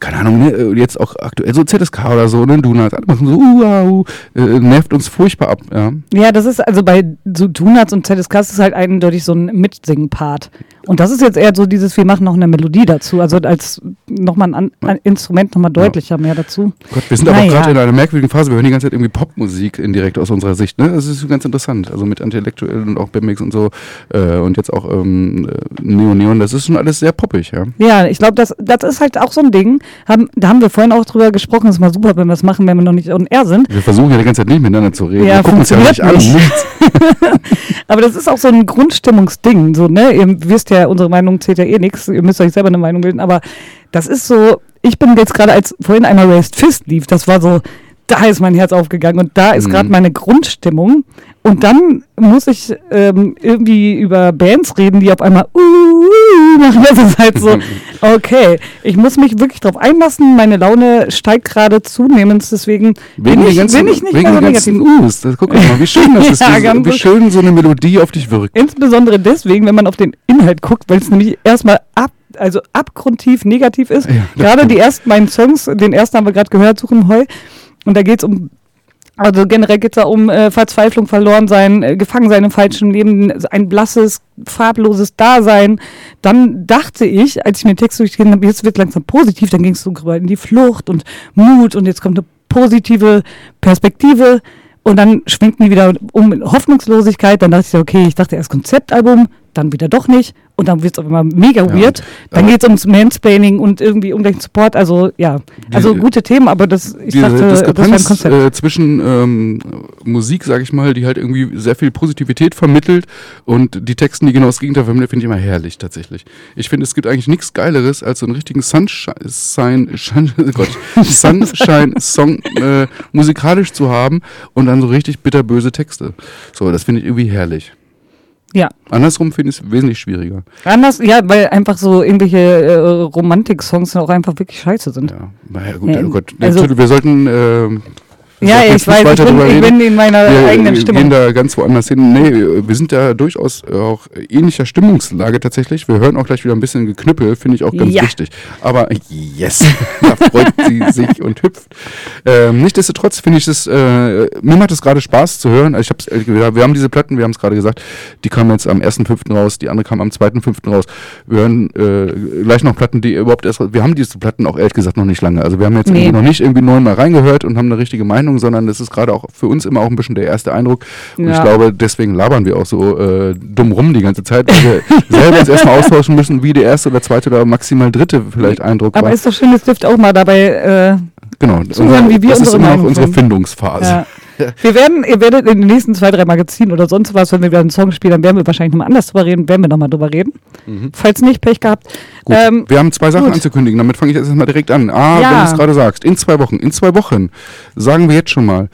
keine Ahnung, ne, äh, jetzt auch aktuell so ZSK oder so, ne, Donuts, alle machen so, uh, ah, uh, äh, nervt uns furchtbar ab, ja. ja, das ist also bei so Donuts und ZSK ist es halt eindeutig so ein Mitsingen-Part. Und das ist jetzt eher so dieses, wir machen noch eine Melodie dazu, also als nochmal ein, An- ein Instrument nochmal deutlicher mehr dazu. Gott, wir sind aber auch Naja. gerade in einer merkwürdigen Phase. Wir hören die ganze Zeit irgendwie Popmusik indirekt aus unserer Sicht. Ne? Das ist ganz interessant. Also mit Intellektuell und auch Bemix und so äh, und jetzt auch ähm, äh, Neo Neon. Das ist schon alles sehr poppig, ja. Ja, ich glaube, das, das ist halt auch so ein Ding. Haben, da haben wir vorhin auch drüber gesprochen. Es ist mal super, wenn wir das machen, wenn wir noch nicht on air sind. Wir versuchen ja die ganze Zeit nicht miteinander zu reden. Ja, wir gucken uns ja nicht an. funktioniert Nichts. Aber das ist auch so ein Grundstimmungsding. So, ne? Ihr wisst ja, unsere Meinung zählt ja eh nichts. Ihr müsst euch selber eine Meinung bilden. Aber das ist so, ich bin jetzt gerade, als vorhin einmal Raised Fist lief, das war so, da ist mein Herz aufgegangen und da ist Mhm. gerade meine Grundstimmung. Und dann muss ich ähm, irgendwie über Bands reden, die auf einmal uh, uh, machen. Das ist halt so, okay, ich muss mich wirklich drauf einlassen. Meine Laune steigt gerade zunehmend, deswegen bin Wegen, ich, den ganzen, bin ich nicht wegen mehr so den negativ. ganzen U's. Das, guck mal, wie schön das ist. Ja, wie so- schön so eine Melodie auf dich wirkt. Insbesondere deswegen, wenn man auf den Inhalt guckt, weil es nämlich erstmal ab, also abgrundtief negativ ist. Ja, gerade stimmt. die ersten beiden Songs, den ersten haben wir gerade gehört, Such im Heu. Und da geht es um, also generell geht es da um äh, Verzweiflung, verloren sein, äh, gefangen sein im falschen Leben, ein blasses, farbloses Dasein. Dann dachte ich, als ich mir den Text durchgelesen habe, jetzt wird langsam positiv, dann ging es so in die Flucht und Mut und jetzt kommt eine positive Perspektive. Und dann schwingt die wieder um Hoffnungslosigkeit. Dann dachte ich, okay, ich dachte erst Konzeptalbum, dann wieder doch nicht. Und dann wird es einmal mega Ja, weird. Dann aber- geht es ums Mansplaining und irgendwie ungleichen Support. Also ja, also Die- gute Themen, aber das, ich Diese dachte, das Diskrepanz Konzept. äh, zwischen ähm, Musik, sag ich mal, die halt irgendwie sehr viel Positivität vermittelt und die Texten, die genau das Gegenteil vermitteln, finde ich immer herrlich tatsächlich. Ich finde, es gibt eigentlich nichts Geileres, als so einen richtigen Sunshine, Shine, oh Gott, Sunshine-Song äh, musikalisch zu haben und dann so richtig bitterböse Texte. So, das finde ich irgendwie herrlich. Ja, Andersrum finde ich es wesentlich schwieriger. anders, ja, weil einfach so irgendwelche äh, Romantik-Songs auch einfach wirklich scheiße sind. Ja, naja, gut, Ja, oh Gott. also- wir sollten. wir Ja, ich nicht weiß, ich bin, ich bin in meiner wir eigenen äh, Stimmung. gehen da ganz woanders hin. Nee, wir sind da durchaus äh, auch ähnlicher Stimmungslage tatsächlich. Wir hören auch gleich wieder ein bisschen Geknüppel, finde ich auch ganz Ja. wichtig. Aber yes, da freut sie sich und hüpft. Ähm, Nichtsdestotrotz finde ich es, äh, mir macht es gerade Spaß zu hören. Also Ich hab's, gesagt, wir haben diese Platten, wir haben es gerade gesagt, die kamen jetzt am 1.5. raus, die andere kam am 2.5. raus. Wir hören äh, gleich noch Platten, die überhaupt erst, wir haben diese Platten auch ehrlich gesagt noch nicht lange. Also wir haben jetzt Nee. noch nicht irgendwie neunmal reingehört und haben eine richtige Meinung, sondern das ist gerade auch für uns immer auch ein bisschen der erste Eindruck. Und ich Ja. glaube, deswegen labern wir auch so äh, dumm rum die ganze Zeit, weil wir selber uns erstmal austauschen müssen, wie der erste oder zweite oder maximal dritte vielleicht Eindruck Aber war. ist doch schön, es dürft auch mal dabei Genau, zuhören, wie wir das ist unsere immer noch unsere. Findungsphase. Ja. Wir werden, ihr werdet in den nächsten zwei, drei Magazinen oder sonst was, wenn wir wieder einen Song spielen, dann werden wir wahrscheinlich nochmal anders drüber reden, werden wir nochmal drüber reden. Falls nicht, Pech gehabt. Mhm. Gut, Ähm, wir haben zwei Sachen gut. anzukündigen, damit fange ich jetzt erstmal direkt an. Ah, Ja. wenn du es gerade sagst, in zwei Wochen, in zwei Wochen, sagen wir jetzt schon mal,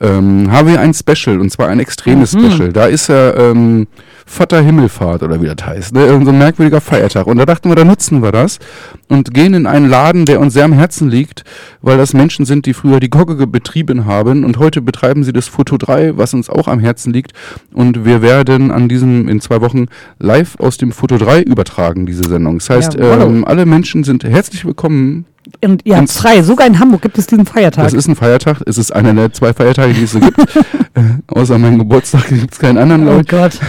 ähm, haben wir ein Special, und zwar ein extremes Mhm. Special. Da ist ja ähm, Vater Himmelfahrt oder wie das heißt, ne? Irgend so ein merkwürdiger Feiertag. Und da dachten wir, da nutzen wir das und gehen in einen Laden, der uns sehr am Herzen liegt, weil das Menschen sind, die früher die Gogge betrieben haben und heute betreiben sie das Foto 3, was uns auch am Herzen liegt. Und wir werden an diesem, in zwei Wochen, live aus dem Foto 3 übertragen, diese Sendung. Das heißt, Jawohl. ähm, alle Menschen sind herzlich willkommen. Und ihr habt frei. Sogar in Hamburg gibt es diesen Feiertag. Das ist ein Feiertag. Es ist einer der zwei Feiertage, die es so gibt. äh, außer meinem Geburtstag gibt es keinen anderen, glaube oh. Gott.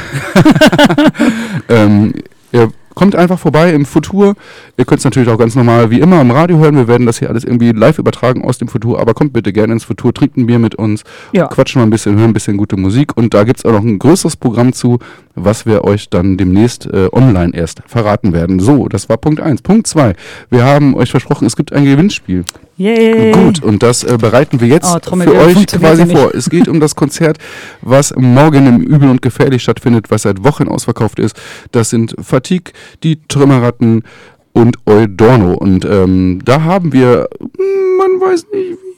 Ähm, ihr kommt einfach vorbei im Futur. Ihr könnt es natürlich auch ganz normal wie immer im Radio hören. Wir werden das hier alles irgendwie live übertragen aus dem Futur. Aber kommt bitte gerne ins Futur, trinkt ein Bier mit uns, Ja. quatschen mal ein bisschen, hören ein bisschen gute Musik. Und da gibt es auch noch ein größeres Programm zu, was wir euch dann demnächst äh, online erst verraten werden. So, das war Punkt 1. Punkt 2. Wir haben euch versprochen, es gibt ein Gewinnspiel. Yay. Gut, und das äh, bereiten wir jetzt Oh, für euch quasi nicht. vor. Es geht um das Konzert, was morgen im Übel und Gefährlich stattfindet, was seit Wochen ausverkauft ist. Das sind Fatigue, die Trümmerratten und Eudorno. Und ähm, da haben wir, hm, man weiß nicht wie,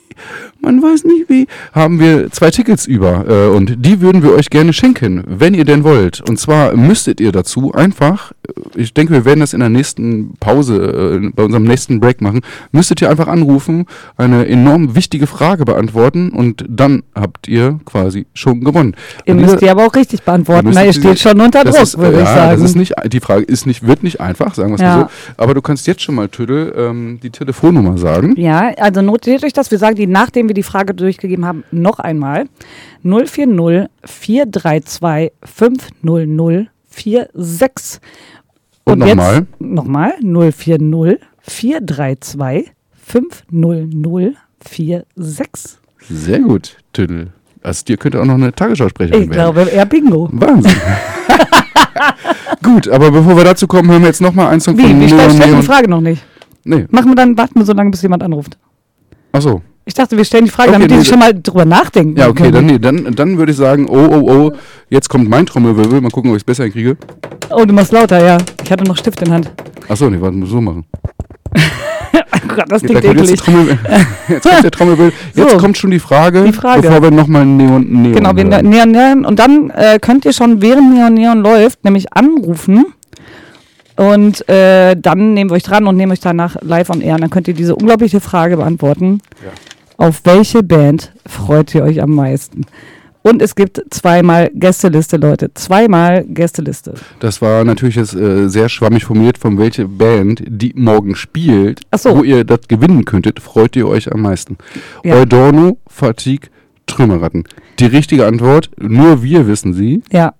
man weiß nicht wie, haben wir zwei Tickets über. Äh, und die würden wir euch gerne schenken, wenn ihr denn wollt. Und zwar müsstet ihr dazu einfach, äh, ich denke, wir werden das in der nächsten Pause, äh, bei unserem nächsten Break machen, müsstet ihr einfach anrufen, eine enorm wichtige Frage beantworten und dann habt ihr quasi schon gewonnen. Ihr Und müsst die aber auch richtig beantworten. Na, ihr steht schon unter Druck, ist, würde ja, ich sagen. Das ist nicht, die Frage ist nicht, wird nicht einfach, sagen wir es Ja. mal so. Aber du kannst jetzt schon mal, Tüdel, ähm, die Telefonnummer sagen. Ja, also notiert euch das. Wir sagen die, nachdem wir die Frage durchgegeben haben, noch einmal. 040 432 500 46. Und nochmal. jetzt nochmal 040 432 500 46. Sehr gut, Tüdel. Also dir könnte auch noch eine Tagesschausprecherin Ich werden. glaube, eher Bingo. Wahnsinn. Gut, aber bevor wir dazu kommen, hören wir jetzt nochmal einen Song Wie? von Wie stellt Neon. die Frage noch nicht? Nee, Machen wir dann, warten wir so lange, bis jemand anruft. achso. Ich dachte, wir stellen die Frage, Okay, damit die nee, schon mal drüber nachdenken. Ja, okay, dann, können. nee, dann, dann würde ich sagen, oh, oh, oh, jetzt kommt mein Trommelwirbel. Mal gucken, ob ich es besser hinkriege. Oh, du machst lauter, ja. Ich hatte noch Stift in Hand. Achso, nee, warte, muss so machen. Gott, das Ja, klingt da jetzt, die eklig. Trommel, jetzt kommt der Trommelbild. Jetzt So. kommt schon die Frage, Die Frage. bevor wir nochmal Neon, Neon Genau, wir nähern, nähern und dann äh, könnt ihr schon während Neon Neon läuft, nämlich anrufen und äh, dann nehmen wir euch dran und nehmen euch danach live on air. Und dann könnt ihr diese unglaubliche Frage beantworten. Auf welche Band freut ihr euch am meisten? Und es gibt zweimal Gästeliste, Leute. Zweimal Gästeliste. Das war natürlich jetzt äh, sehr schwammig formuliert, von welche Band, die morgen spielt, so. wo ihr das gewinnen könntet, freut ihr euch am meisten. Ja. Eudorno, Fatigue, Trümmerratten. Die richtige Antwort, nur wir wissen sie Ja,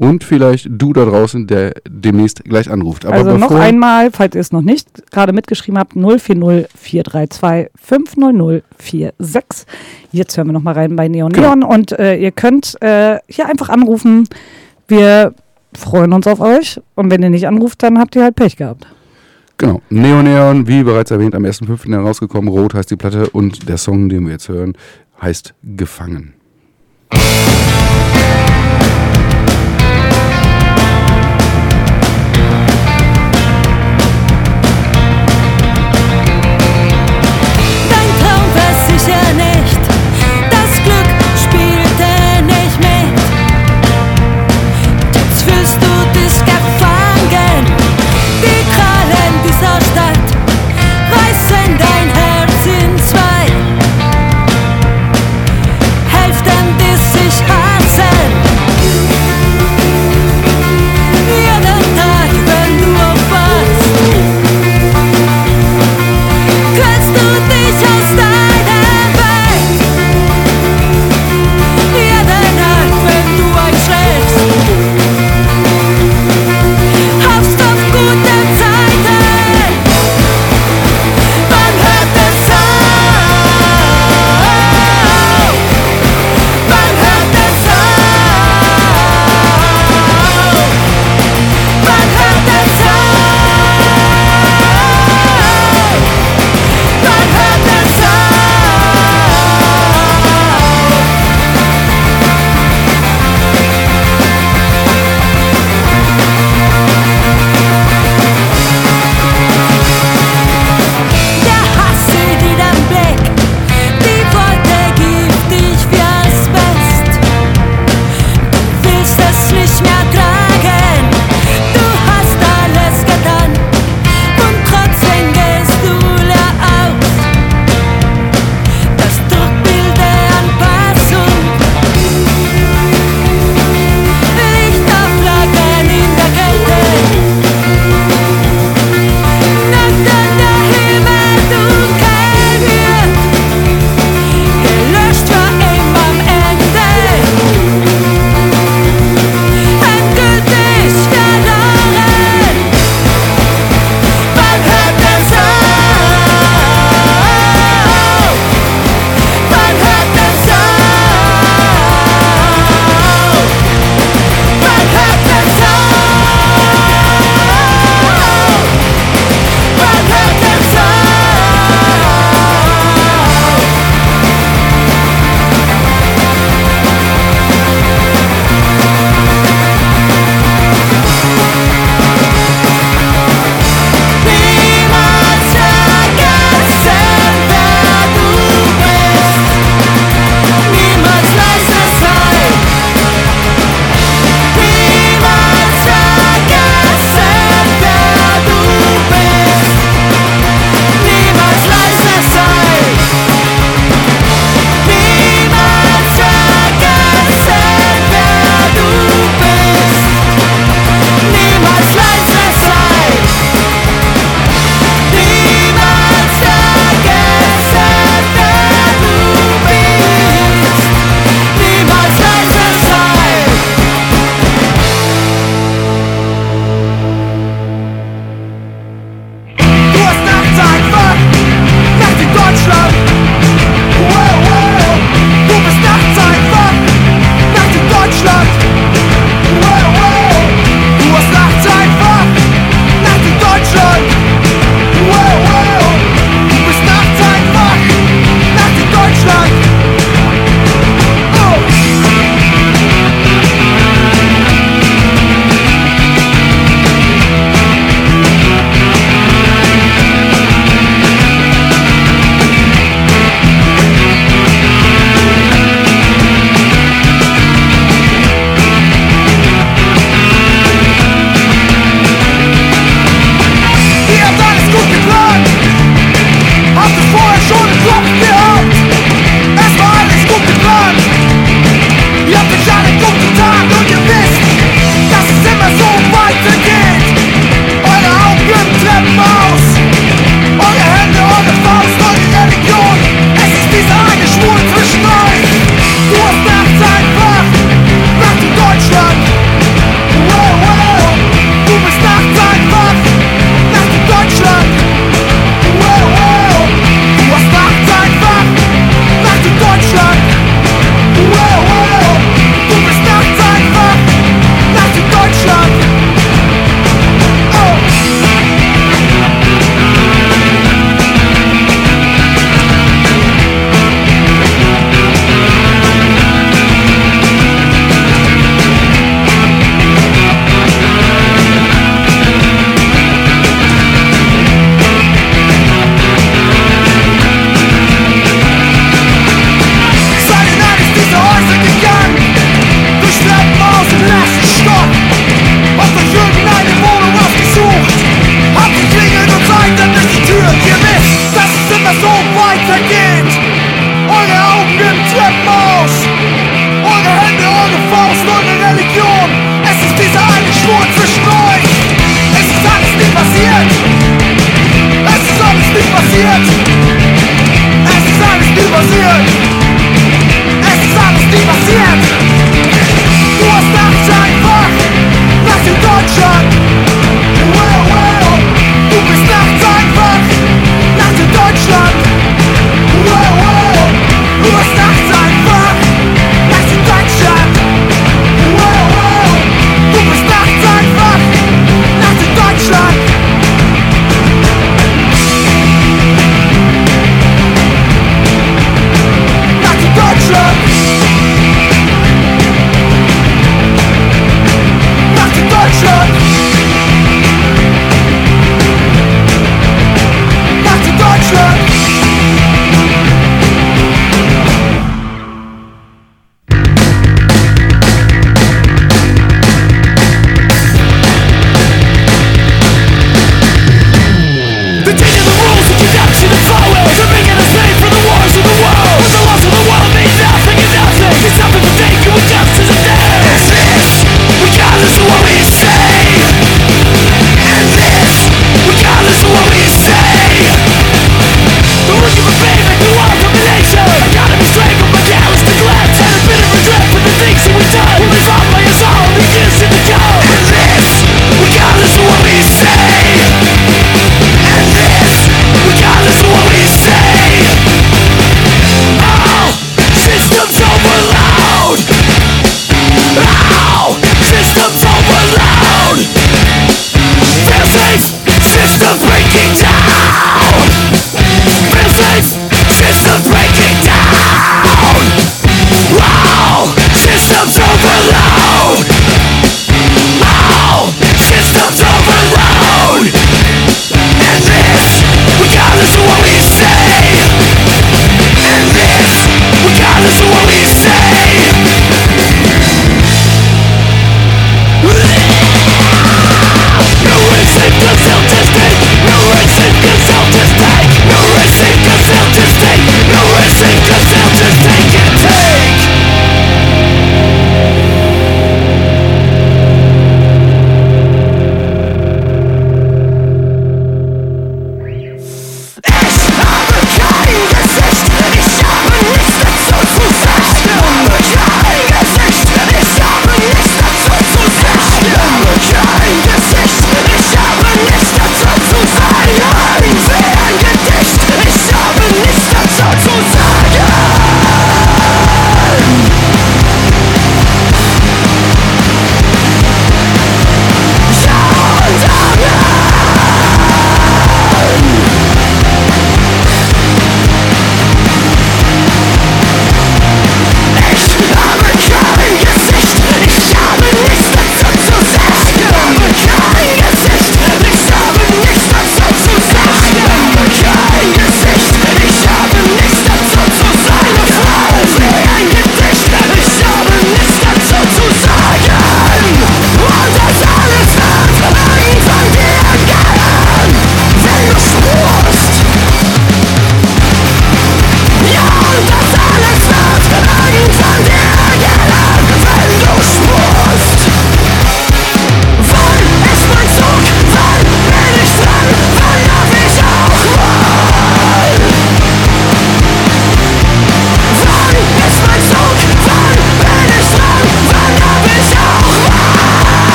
und vielleicht du da draußen, der demnächst gleich anruft. Aber also noch einmal, falls ihr es noch nicht gerade mitgeschrieben habt, 040 432 500 46. Jetzt hören wir noch mal rein bei Neon Genau. Neon und äh, ihr könnt äh, hier einfach anrufen. Wir freuen uns auf euch und wenn ihr nicht anruft, dann habt ihr halt Pech gehabt. Genau, Neon Neon, wie bereits erwähnt, am 1.5. herausgekommen. Rot heißt die Platte und der Song, den wir jetzt hören, heißt Gefangen.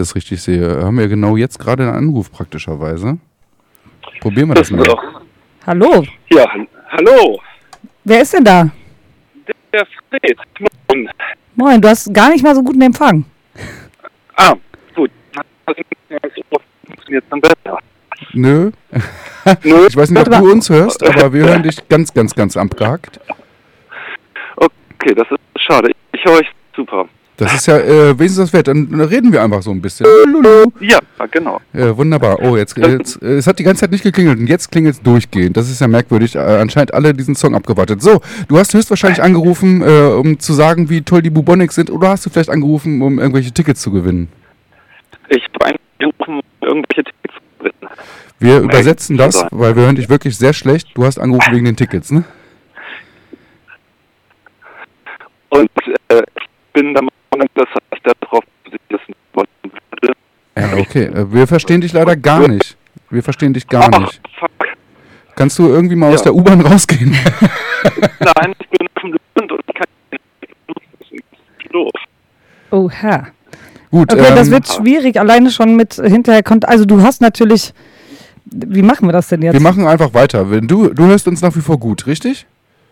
Das richtig sehe, haben wir genau jetzt gerade einen Anruf praktischerweise. Probieren wir das mal. Doch. Hallo, Ja, hallo. wer ist denn da? Der Fred. Moin. Moin, du hast gar nicht mal so guten Empfang. Ah, gut. Funktioniert dann besser. Nö. Nö. Ich weiß nicht, ob du uns hörst, aber wir hören dich ganz, ganz, ganz abgehakt. Okay, das ist schade. Ich höre euch super. Das ist ja äh, wenigstens das wert. Dann dann reden wir einfach so ein bisschen. Ja, genau. Ja, wunderbar. Oh, jetzt, jetzt äh, es hat die ganze Zeit nicht geklingelt und jetzt klingelt es durchgehend. Das ist ja merkwürdig. Äh, anscheinend alle diesen Song abgewartet. So, du hast höchstwahrscheinlich angerufen, äh, um zu sagen, wie toll die Bubonics sind, oder hast du vielleicht angerufen, um irgendwelche Tickets zu gewinnen? Ich habe angerufen, um irgendwelche Tickets zu gewinnen. Wir Nein, übersetzen das, weil wir hören dich wirklich sehr schlecht. Du hast angerufen wegen den Tickets, ne? Und äh, ich bin der Meinung, dass ich darauf sitzen wollen würde. Ja, okay. Äh, wir verstehen dich leider gar nicht. Wir verstehen dich gar Ach, nicht. fuck. Kannst du irgendwie mal aus Ja. der U-Bahn rausgehen? Nein, ich bin auf dem Land und ich kann nicht doof. Oh, Herr. Gut, Okay, das ähm, wird schwierig, alleine schon mit hinterher kommt. Also du hast natürlich. Wie machen wir das denn jetzt? wir machen einfach weiter. Wenn du, du hörst uns nach wie vor gut, richtig?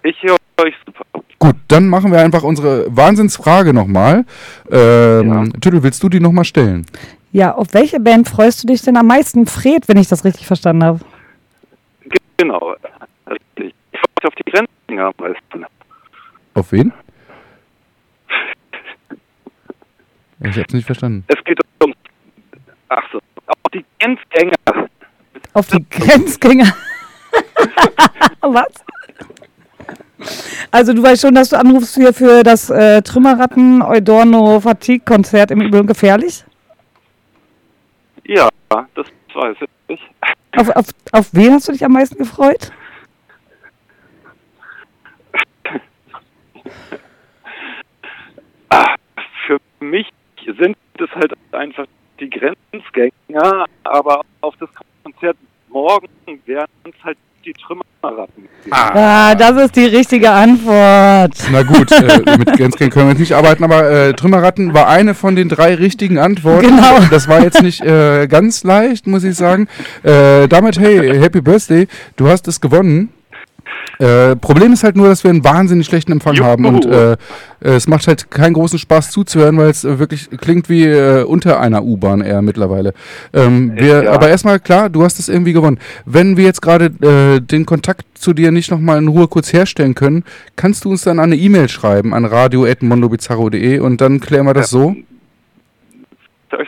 Ich höre euch super. Gut, dann machen wir einfach unsere Wahnsinnsfrage nochmal. Ähm, Ja. Tüttel, willst du die nochmal stellen? ja, auf welche Band freust du dich denn am meisten? Fred, wenn ich das richtig verstanden habe. Genau. Richtig. Ich freue mich auf die Grenzen am meisten. Auf wen? Ich hab's nicht verstanden. Es geht um. Ach so. Auf die Grenzgänger. Auf die Grenzgänger. Was? Also du weißt schon, dass du anrufst hier für das äh, Trümmerratten Eudorno Fatigue Konzert im und Gefährlich? Ja, das weiß ich. Auf, auf, auf wen hast du dich am meisten gefreut? Für mich sind es halt einfach die Grenzgänger, aber auf das Konzert morgen werden es halt die Trümmerratten. Ah, das ist die richtige Antwort. Na gut, äh, mit Grenzgängen können wir jetzt nicht arbeiten, aber äh, Trümmerratten war eine von den drei richtigen Antworten. Genau. Das war jetzt nicht äh, ganz leicht, muss ich sagen. Äh, damit, hey, Happy Birthday, du hast es gewonnen. Äh, Problem ist halt nur, dass wir einen wahnsinnig schlechten Empfang Juhu. haben und äh, es macht halt keinen großen Spaß zuzuhören, weil es äh, wirklich klingt wie äh, unter einer U-Bahn eher mittlerweile. Ähm, wir, Ja. Aber erstmal klar, du hast es irgendwie gewonnen. Wenn wir jetzt gerade äh, den Kontakt zu dir nicht nochmal in Ruhe kurz herstellen können, kannst du uns dann eine E-Mail schreiben an radio.mondobizarro.de und dann klären wir das so. Da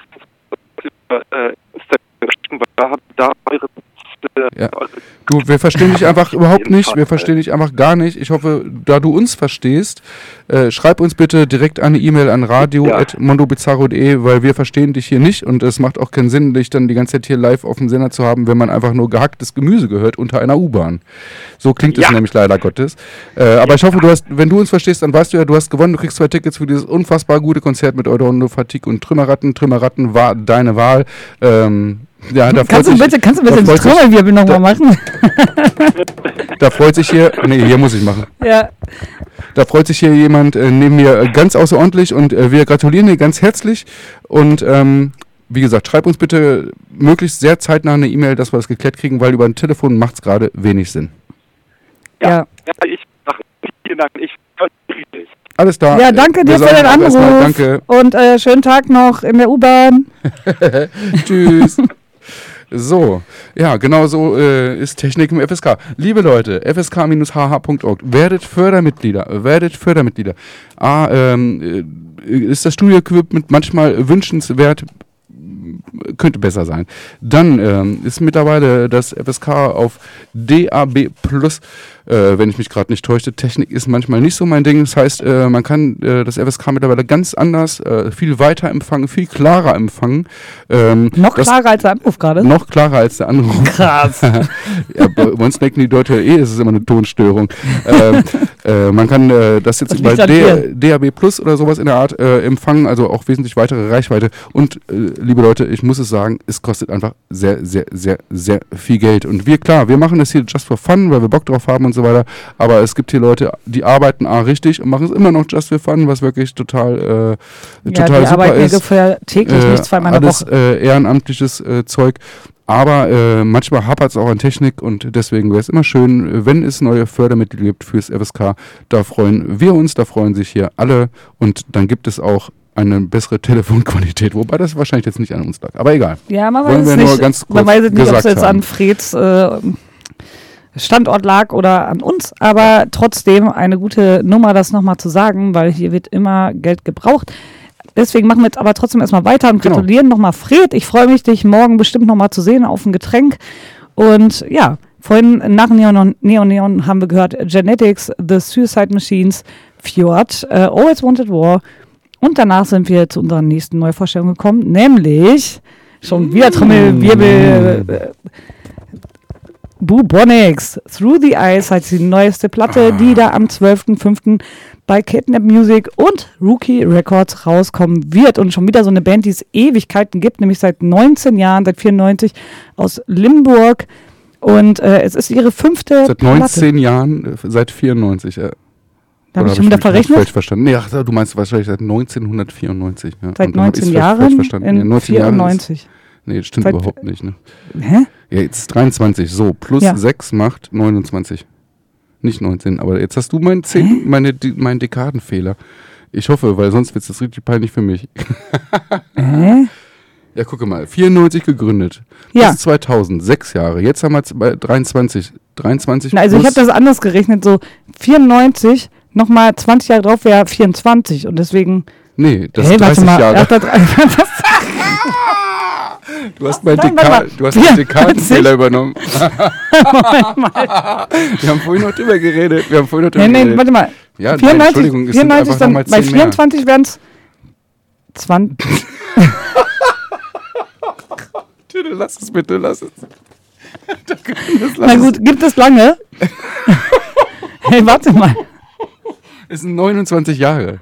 da, da eure Ja. Du, wir verstehen dich einfach überhaupt nicht. Wir verstehen dich einfach gar nicht. Ich hoffe, da du uns verstehst, äh, schreib uns bitte direkt eine E-Mail an radio.mondobizarro.de, weil wir verstehen dich hier nicht und es macht auch keinen Sinn, dich dann die ganze Zeit hier live auf dem Sender zu haben, wenn man einfach nur gehacktes Gemüse gehört unter einer U-Bahn. So klingt es Ja. nämlich leider Gottes. Äh, aber ich hoffe, du hast, wenn du uns verstehst, dann weißt du ja, du hast gewonnen. Du kriegst zwei Tickets für dieses unfassbar gute Konzert mit Eudondo Fatigue und Trümmerratten. Trümmerratten war deine Wahl. Ähm, ja, da Kannst du sich- bitte, kannst du da bitte sich- Trommelwirbel nochmal machen? Da freut sich hier, nee, hier muss ich machen. Ja. Da freut sich hier jemand äh, neben mir äh, ganz außerordentlich und äh, wir gratulieren dir ganz herzlich. Und ähm, wie gesagt, schreib uns bitte möglichst sehr zeitnah eine E-Mail, dass wir das geklärt kriegen, weil über ein Telefon macht es gerade wenig Sinn. Ja. Ja, ich sag vielen Dank. Ich riesig. Alles da. Ja, danke Wir dir für den Anruf. Danke. Und äh, schönen Tag noch in der U-Bahn. Tschüss. So, ja, genau so äh, ist Technik im FSK. Liebe Leute, fsk-hh.org, werdet Fördermitglieder, werdet Fördermitglieder. A, ähm, äh, ist das Studio-Equipment manchmal wünschenswert, könnte besser sein. Dann ähm, ist mittlerweile das FSK auf DAB Plus, äh, wenn ich mich gerade nicht täusche. Technik ist manchmal nicht so mein Ding. Das heißt, äh, man kann äh, das FSK mittlerweile ganz anders, äh, viel weiter empfangen, viel klarer empfangen. Ähm, Noch klarer als der Anruf gerade. noch klarer als der Anruf. Krass. ja, bei uns denken die Leute eh, es ist immer eine Tonstörung. ähm, äh, man kann äh, das jetzt Das D DAB Plus oder sowas in der Art empfangen, also auch wesentlich weitere Reichweite. Und liebe Leute, ich muss es sagen, es kostet einfach sehr, sehr, sehr, sehr viel Geld. Und wir, klar, wir machen das hier just for fun, weil wir Bock drauf haben und so weiter. Aber es gibt hier Leute, die arbeiten A richtig und machen es immer noch just for fun, was wirklich total, äh, Ja, total die super arbeiten ja ist. ungefähr täglich, nicht zweimal alles Woche. äh, ehrenamtliches äh, Zeug. Aber äh, manchmal hapert es auch an Technik und deswegen wäre es immer schön, äh, wenn es neue Fördermittel gibt fürs FSK. Da freuen wir uns, da freuen sich hier alle und dann gibt es auch eine bessere Telefonqualität, wobei das wahrscheinlich jetzt nicht an uns lag. Aber egal. Ja, man weiß wir es nicht. man weiß nicht, ob es jetzt haben. an Freds äh, Standort lag oder an uns, aber trotzdem eine gute Nummer, das nochmal zu sagen, weil hier wird immer Geld gebraucht. Deswegen machen wir jetzt aber trotzdem erstmal weiter und Genau. gratulieren nochmal Fred. Ich freue mich, dich morgen bestimmt nochmal zu sehen auf ein Getränk. Und ja, vorhin nach Neon Neon, Neon haben wir gehört Genetics, The Suicide Machines, Fjord, äh, Always Wanted War. Und danach sind wir zu unserer nächsten Neuvorstellung gekommen, nämlich schon wieder Trommelwirbel. Äh, Bubonics, Through the Eyes heißt die neueste Platte, die da am 12.05. bei Kidnap Music und Rookie Records rauskommen wird. Und schon wieder so eine Band, die es Ewigkeiten gibt, nämlich seit 19 Jahren, seit 94 aus Limburg. Und äh, es ist ihre fünfte Seit Platte. 19 Jahren, äh, seit 94. Äh, Da habe ich schon wieder mich falsch verrechnet. verstanden? Nee, ach, du meinst wahrscheinlich seit 1994. Ja. Seit Und dann hab ich's 19 vielleicht falsch Jahren verstanden. in Ja, 19 Jahre ist- 94. Nee, das stimmt Seit- überhaupt nicht. Ne? Hä? Ja, jetzt 23. So, plus Ja. 6 macht 29. Nicht 19. Aber jetzt hast du mein zehn, meine, die, meinen Dekadenfehler. Ich hoffe, weil sonst wird es richtig peinlich für mich. Hä? Ja, gucke mal. 94 gegründet. Ja. Bis 2000. Sechs Jahre. Jetzt haben wir z- bei 23. 23 Na, also ich habe das anders gerechnet, so 94, nochmal 20 Jahre drauf wäre 24 und deswegen... Nee, das Hey, ist warte 30 mal, Jahre. ach, das- was? Du hast meinen Nein, warte Deka mal. du hast meinen 94. Dekadenfehler übernommen. Moment mal. Wir haben vorhin noch drüber geredet. Wir haben vorhin noch drüber Nee, nee, geredet. warte mal. Ja, nein, 94, Entschuldigung, es sind 94 einfach dann, noch mal bei 10 mehr. 24 wären es 20. Bitte, lass es bitte, lass es. Na gut, gibt es lange? hey, warte mal. Es sind 29 Jahre.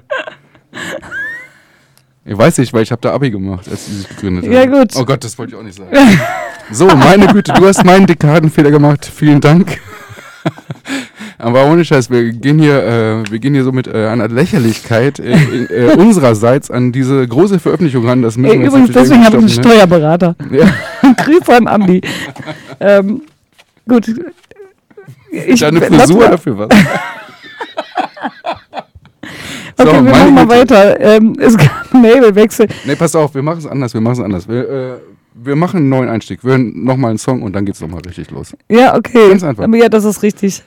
Ich weiß nicht, weil ich habe da Abi gemacht, als sie sich gegründet haben. Ja, gut. Oh Gott, das wollte ich auch nicht sagen. so, meine Güte, du hast meinen Dekadenfehler gemacht. Vielen Dank. Aber ohne Scheiß, wir gehen hier, äh, wir gehen hier so mit äh, einer Lächerlichkeit äh, äh, unsererseits an diese große Veröffentlichung ran. Das müssen Ey, wir übrigens, deswegen habe ich einen irgendwie Steuerberater. ne? Grüße an Andi. ähm, gut. Ich, Deine Frisur dafür was? Okay, So, wir machen mal weiter. Ähm, es gab einen Labelwechsel. Nee, pass auf, wir machen es anders, wir machen es anders. Wir, äh, wir machen einen neuen Einstieg. Wir hören nochmal einen Song und dann geht's nochmal richtig los. Ja, okay. Ganz einfach. Ja, das ist richtig.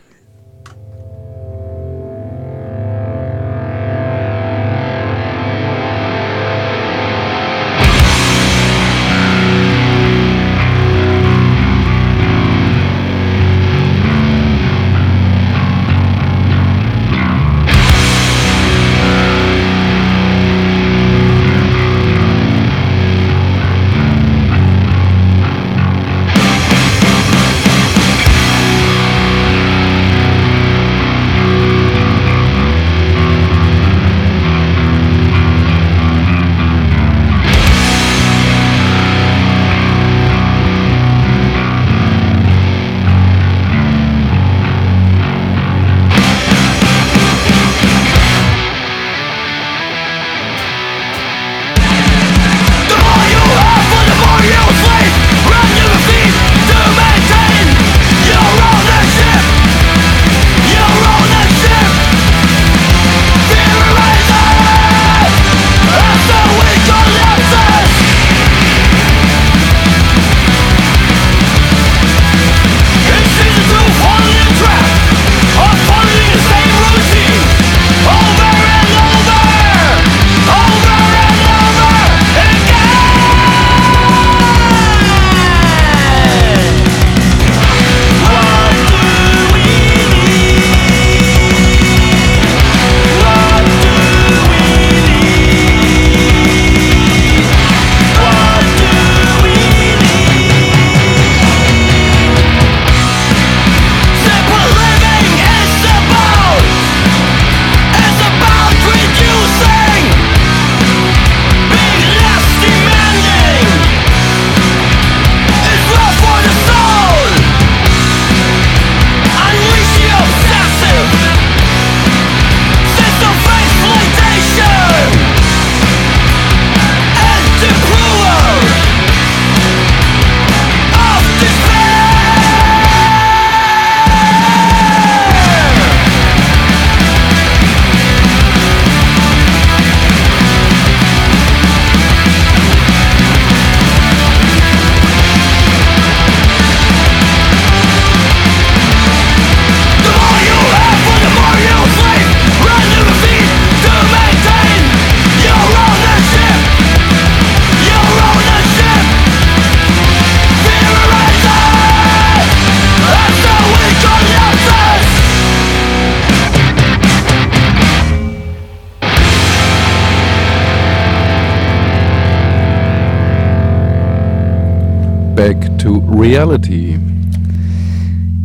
Reality.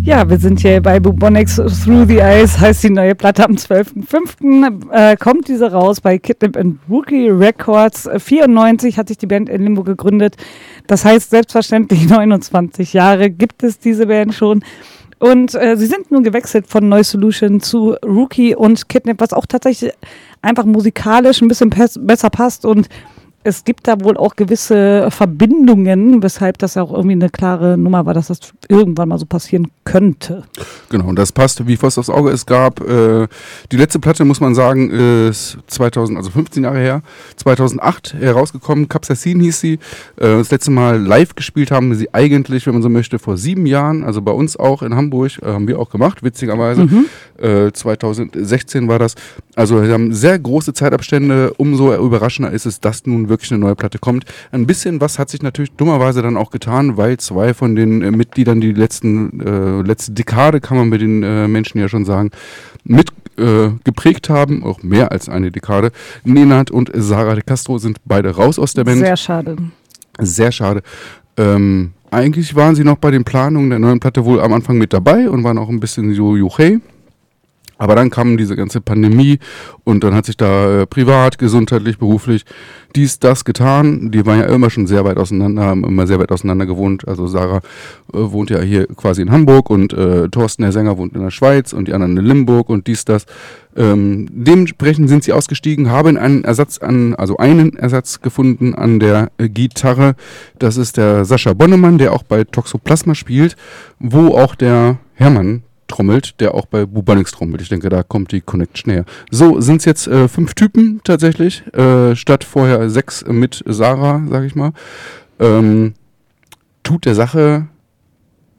Ja, wir sind hier bei Bubonics Through the Eyes, heißt die neue Platte am 12.05. Äh, kommt diese raus bei Kidnap and Rookie Records. 94 hat sich die Band in Limbo gegründet. Das heißt, selbstverständlich 29 Jahre gibt es diese Band schon. Und äh, sie sind nun gewechselt von Noise Solution zu Rookie und Kidnap, was auch tatsächlich einfach musikalisch ein bisschen besser passt und es gibt da wohl auch gewisse Verbindungen, weshalb das auch irgendwie eine klare Nummer war, dass das irgendwann mal so passieren könnte. Genau, und das passt wie Faust aufs Auge. Es gab äh, die letzte Platte, muss man sagen, ist 2000, also 15 Jahre her, 2008 herausgekommen. Capsacin hieß sie. Äh, das letzte Mal live gespielt haben sie eigentlich, wenn man so möchte, vor sieben Jahren. Also bei uns auch in Hamburg, äh, haben wir auch gemacht, witzigerweise. Mhm. 2016 war das. Also wir haben sehr große Zeitabstände. Umso überraschender ist es, dass nun wirklich eine neue Platte kommt. Ein bisschen was hat sich natürlich dummerweise dann auch getan, weil zwei von den äh, Mitgliedern die letzten äh, letzte Dekade kann man mit den äh, Menschen ja schon sagen mit äh, geprägt haben, auch mehr als eine Dekade. Nenad und Sarah de Castro sind beide raus aus der Band. Sehr schade. Sehr schade. Ähm, eigentlich waren sie noch bei den Planungen der neuen Platte wohl am Anfang mit dabei und waren auch ein bisschen so juchey. Aber dann kam diese ganze Pandemie und dann hat sich da äh, privat, gesundheitlich, beruflich dies, das getan. Die waren ja immer schon sehr weit auseinander, haben immer sehr weit auseinander gewohnt. Also Sarah äh, wohnt ja hier quasi in Hamburg und äh, Thorsten, der Sänger, wohnt in der Schweiz und die anderen in Limburg und dies, das. Ähm, dementsprechend sind sie ausgestiegen, haben einen Ersatz an, also einen Ersatz gefunden an der äh, Gitarre. Das ist der Sascha Bonnemann, der auch bei Toxoplasma spielt, wo auch der Hermann trommelt, der auch bei Bubanix trommelt. Ich denke, da kommt die Connection her. So, sind es jetzt äh, fünf Typen tatsächlich, äh, statt vorher sechs mit Sarah, sag ich mal. Ähm, tut der Sache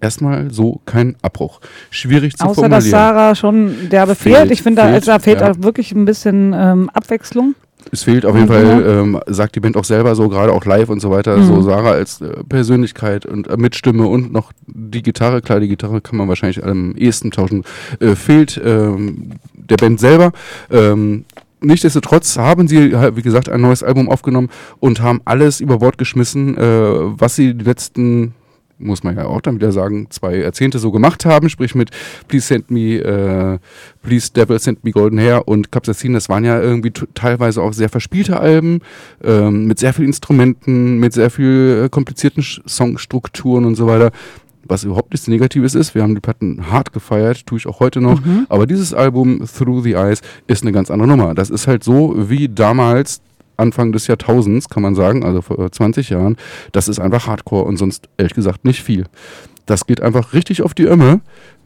erstmal so keinen Abbruch. Schwierig zu Außer, formulieren. dass Sarah schon derbe fehlt. Ich finde, da, da fehlt ja. auch wirklich ein bisschen ähm, Abwechslung. Es fehlt auf jeden Fall, ähm, sagt die Band auch selber so, gerade auch live und so weiter, mhm. so Sarah als äh, Persönlichkeit und äh, mit Stimme und noch die Gitarre, klar, die Gitarre kann man wahrscheinlich am ehesten tauschen, äh, fehlt ähm, der Band selber. Ähm, Nichtsdestotrotz haben sie, wie gesagt, ein neues Album aufgenommen und haben alles über Bord geschmissen, äh, was sie die letzten muss man ja auch dann wieder sagen, zwei Jahrzehnte so gemacht haben, sprich mit Please Send Me, äh, Please Devil Send Me Golden Hair und Capsaicin, das waren ja irgendwie teilweise auch sehr verspielte Alben, ähm, mit sehr vielen Instrumenten, mit sehr viel äh, komplizierten Songstrukturen und so weiter. Was überhaupt nichts Negatives ist. Wir haben die Platten hart gefeiert, tue ich auch heute noch. Mhm. Aber dieses Album Through the Eyes ist eine ganz andere Nummer. Das ist halt so wie damals Anfang des Jahrtausends, kann man sagen, also vor 20 Jahren, das ist einfach Hardcore und sonst ehrlich gesagt nicht viel. Das geht einfach richtig auf die Ömme.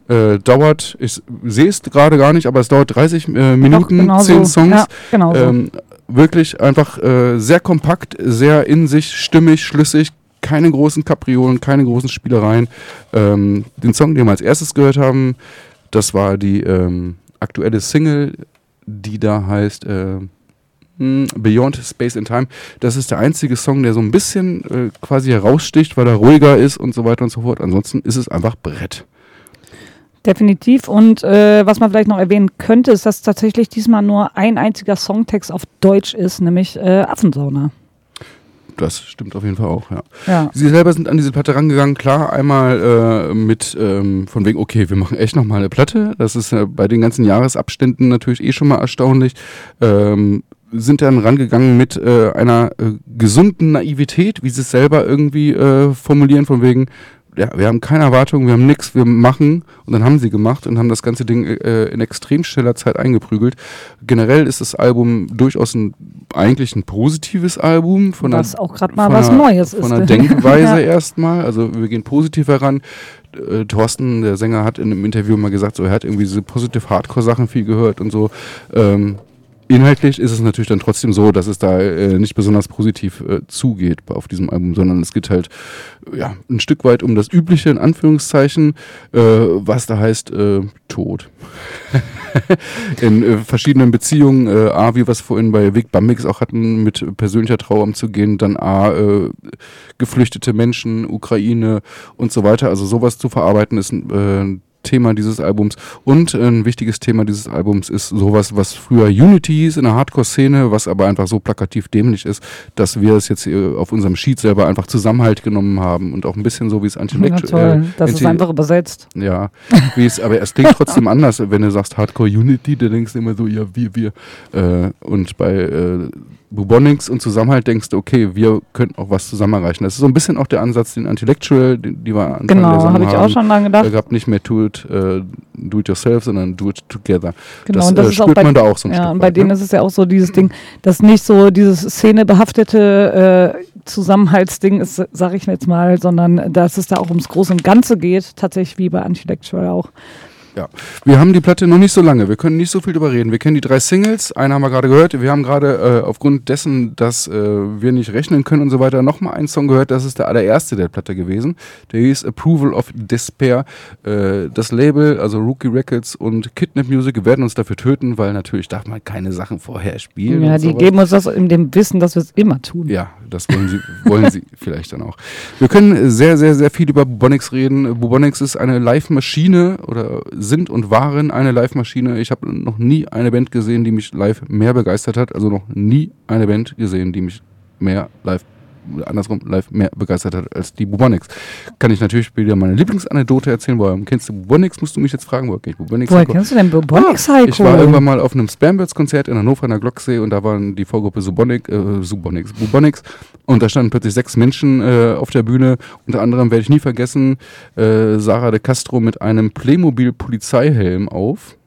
Äh, dauert, ich sehe es gerade gar nicht, aber es dauert 30 äh, Minuten, genau 10 so. Songs. Ja, genau ähm, wirklich einfach äh, sehr kompakt, sehr in sich, stimmig, schlüssig, keine großen Kapriolen, keine großen Spielereien. Ähm, den Song, den wir als erstes gehört haben, das war die ähm, aktuelle Single, die da heißt äh, Beyond Space and Time. Das ist der einzige Song, der so ein bisschen äh, quasi heraussticht, weil er ruhiger ist und so weiter und so fort. Ansonsten ist es einfach Brett. Definitiv. Und äh, was man vielleicht noch erwähnen könnte, ist, dass tatsächlich diesmal nur ein einziger Songtext auf Deutsch ist, nämlich äh, Affensauna. Das stimmt auf jeden Fall auch, ja. ja. Sie selber sind an diese Platte rangegangen, klar, einmal äh, mit ähm, von wegen, okay, wir machen echt nochmal eine Platte. Das ist äh, bei den ganzen Jahresabständen natürlich eh schon mal erstaunlich. Ähm, sind dann rangegangen mit äh, einer äh, gesunden Naivität, wie sie es selber irgendwie äh, formulieren, von wegen, ja, wir haben keine Erwartungen, wir haben nichts, wir machen. Und dann haben sie gemacht und haben das ganze Ding äh, in extrem schneller Zeit eingeprügelt. Generell ist das Album durchaus ein, eigentlich ein positives Album. Von was auch gerade mal was einer, Neues von ist. Von der Denkweise ja. erstmal. Also wir gehen positiv heran. Äh, Thorsten, der Sänger, hat in einem Interview mal gesagt, so er hat irgendwie diese positive Hardcore-Sachen viel gehört und so. Ähm, Inhaltlich ist es natürlich dann trotzdem so, dass es da äh, nicht besonders positiv äh, zugeht auf diesem Album, sondern es geht halt ja, ein Stück weit um das Übliche, in Anführungszeichen, äh, was da heißt äh, Tod. in äh, verschiedenen Beziehungen, äh, A, wie wir es vorhin bei Vic Bambix auch hatten, mit persönlicher Trauer umzugehen, dann A, äh, geflüchtete Menschen, Ukraine und so weiter. Also sowas zu verarbeiten ist äh, Thema dieses Albums. Und ein wichtiges Thema dieses Albums ist sowas, was früher Unity hieß in der Hardcore-Szene, was aber einfach so plakativ dämlich ist, dass wir es jetzt auf unserem Sheet selber einfach Zusammenhalt genommen haben und auch ein bisschen so, wie es Anti-Lecture... Ja, das ist einfach übersetzt. Ja, wie es, aber es klingt trotzdem anders, wenn du sagst Hardcore Unity, dann denkst du immer so, ja, wir, wir. Äh, und bei äh, Bubonics und Zusammenhalt denkst du, okay, wir könnten auch was zusammen erreichen. Das ist so ein bisschen auch der Ansatz, den Intellectual, die, die wir Anfang genau, habe ich auch schon lange gedacht. Da gab nicht mehr do it, uh, do it yourself, sondern do it together. Genau, das, und das äh, spürt bei, man da auch so ein ja, Stück und bei weit, denen ne? ist es ja auch so dieses Ding, dass nicht so dieses szenebehaftete äh, Zusammenhaltsding ist, sage ich jetzt mal, sondern dass es da auch ums Große und Ganze geht, tatsächlich wie bei Intellectual auch. Ja, wir haben die Platte noch nicht so lange. Wir können nicht so viel drüber reden. Wir kennen die drei Singles. Eine haben wir gerade gehört. Wir haben gerade äh, aufgrund dessen, dass äh, wir nicht rechnen können und so weiter, nochmal einen Song gehört. Das ist der allererste der Platte gewesen. Der hieß Approval of Despair. Äh, das Label, also Rookie Records und Kidnap Music, werden uns dafür töten, weil natürlich darf man keine Sachen vorher spielen. Ja, die sowas. geben uns das in dem Wissen, dass wir es immer tun. Ja, das wollen sie, wollen sie vielleicht dann auch. Wir können sehr, sehr, sehr viel über Bubonics reden. Bubonics ist eine Live-Maschine oder sind und waren eine Live-Maschine. Ich habe noch nie eine Band gesehen, die mich live mehr begeistert hat. Also noch nie eine Band gesehen, die mich mehr live andersrum live mehr begeistert hat als die Bubonics. Kann ich natürlich wieder meine Lieblingsanekdote erzählen. Woher kennst du Bubonics? Musst du mich jetzt fragen, woher kenn ich Bubonics? Woher kennst du denn Bubonics, ah, Ich war irgendwann mal auf einem Spambirds-Konzert in Hannover in der Glocksee und da waren die Vorgruppe Subonic, äh, Subonics, Bubonics und da standen plötzlich sechs Menschen äh, auf der Bühne. Unter anderem werde ich nie vergessen, äh, Sarah de Castro mit einem Playmobil-Polizeihelm auf.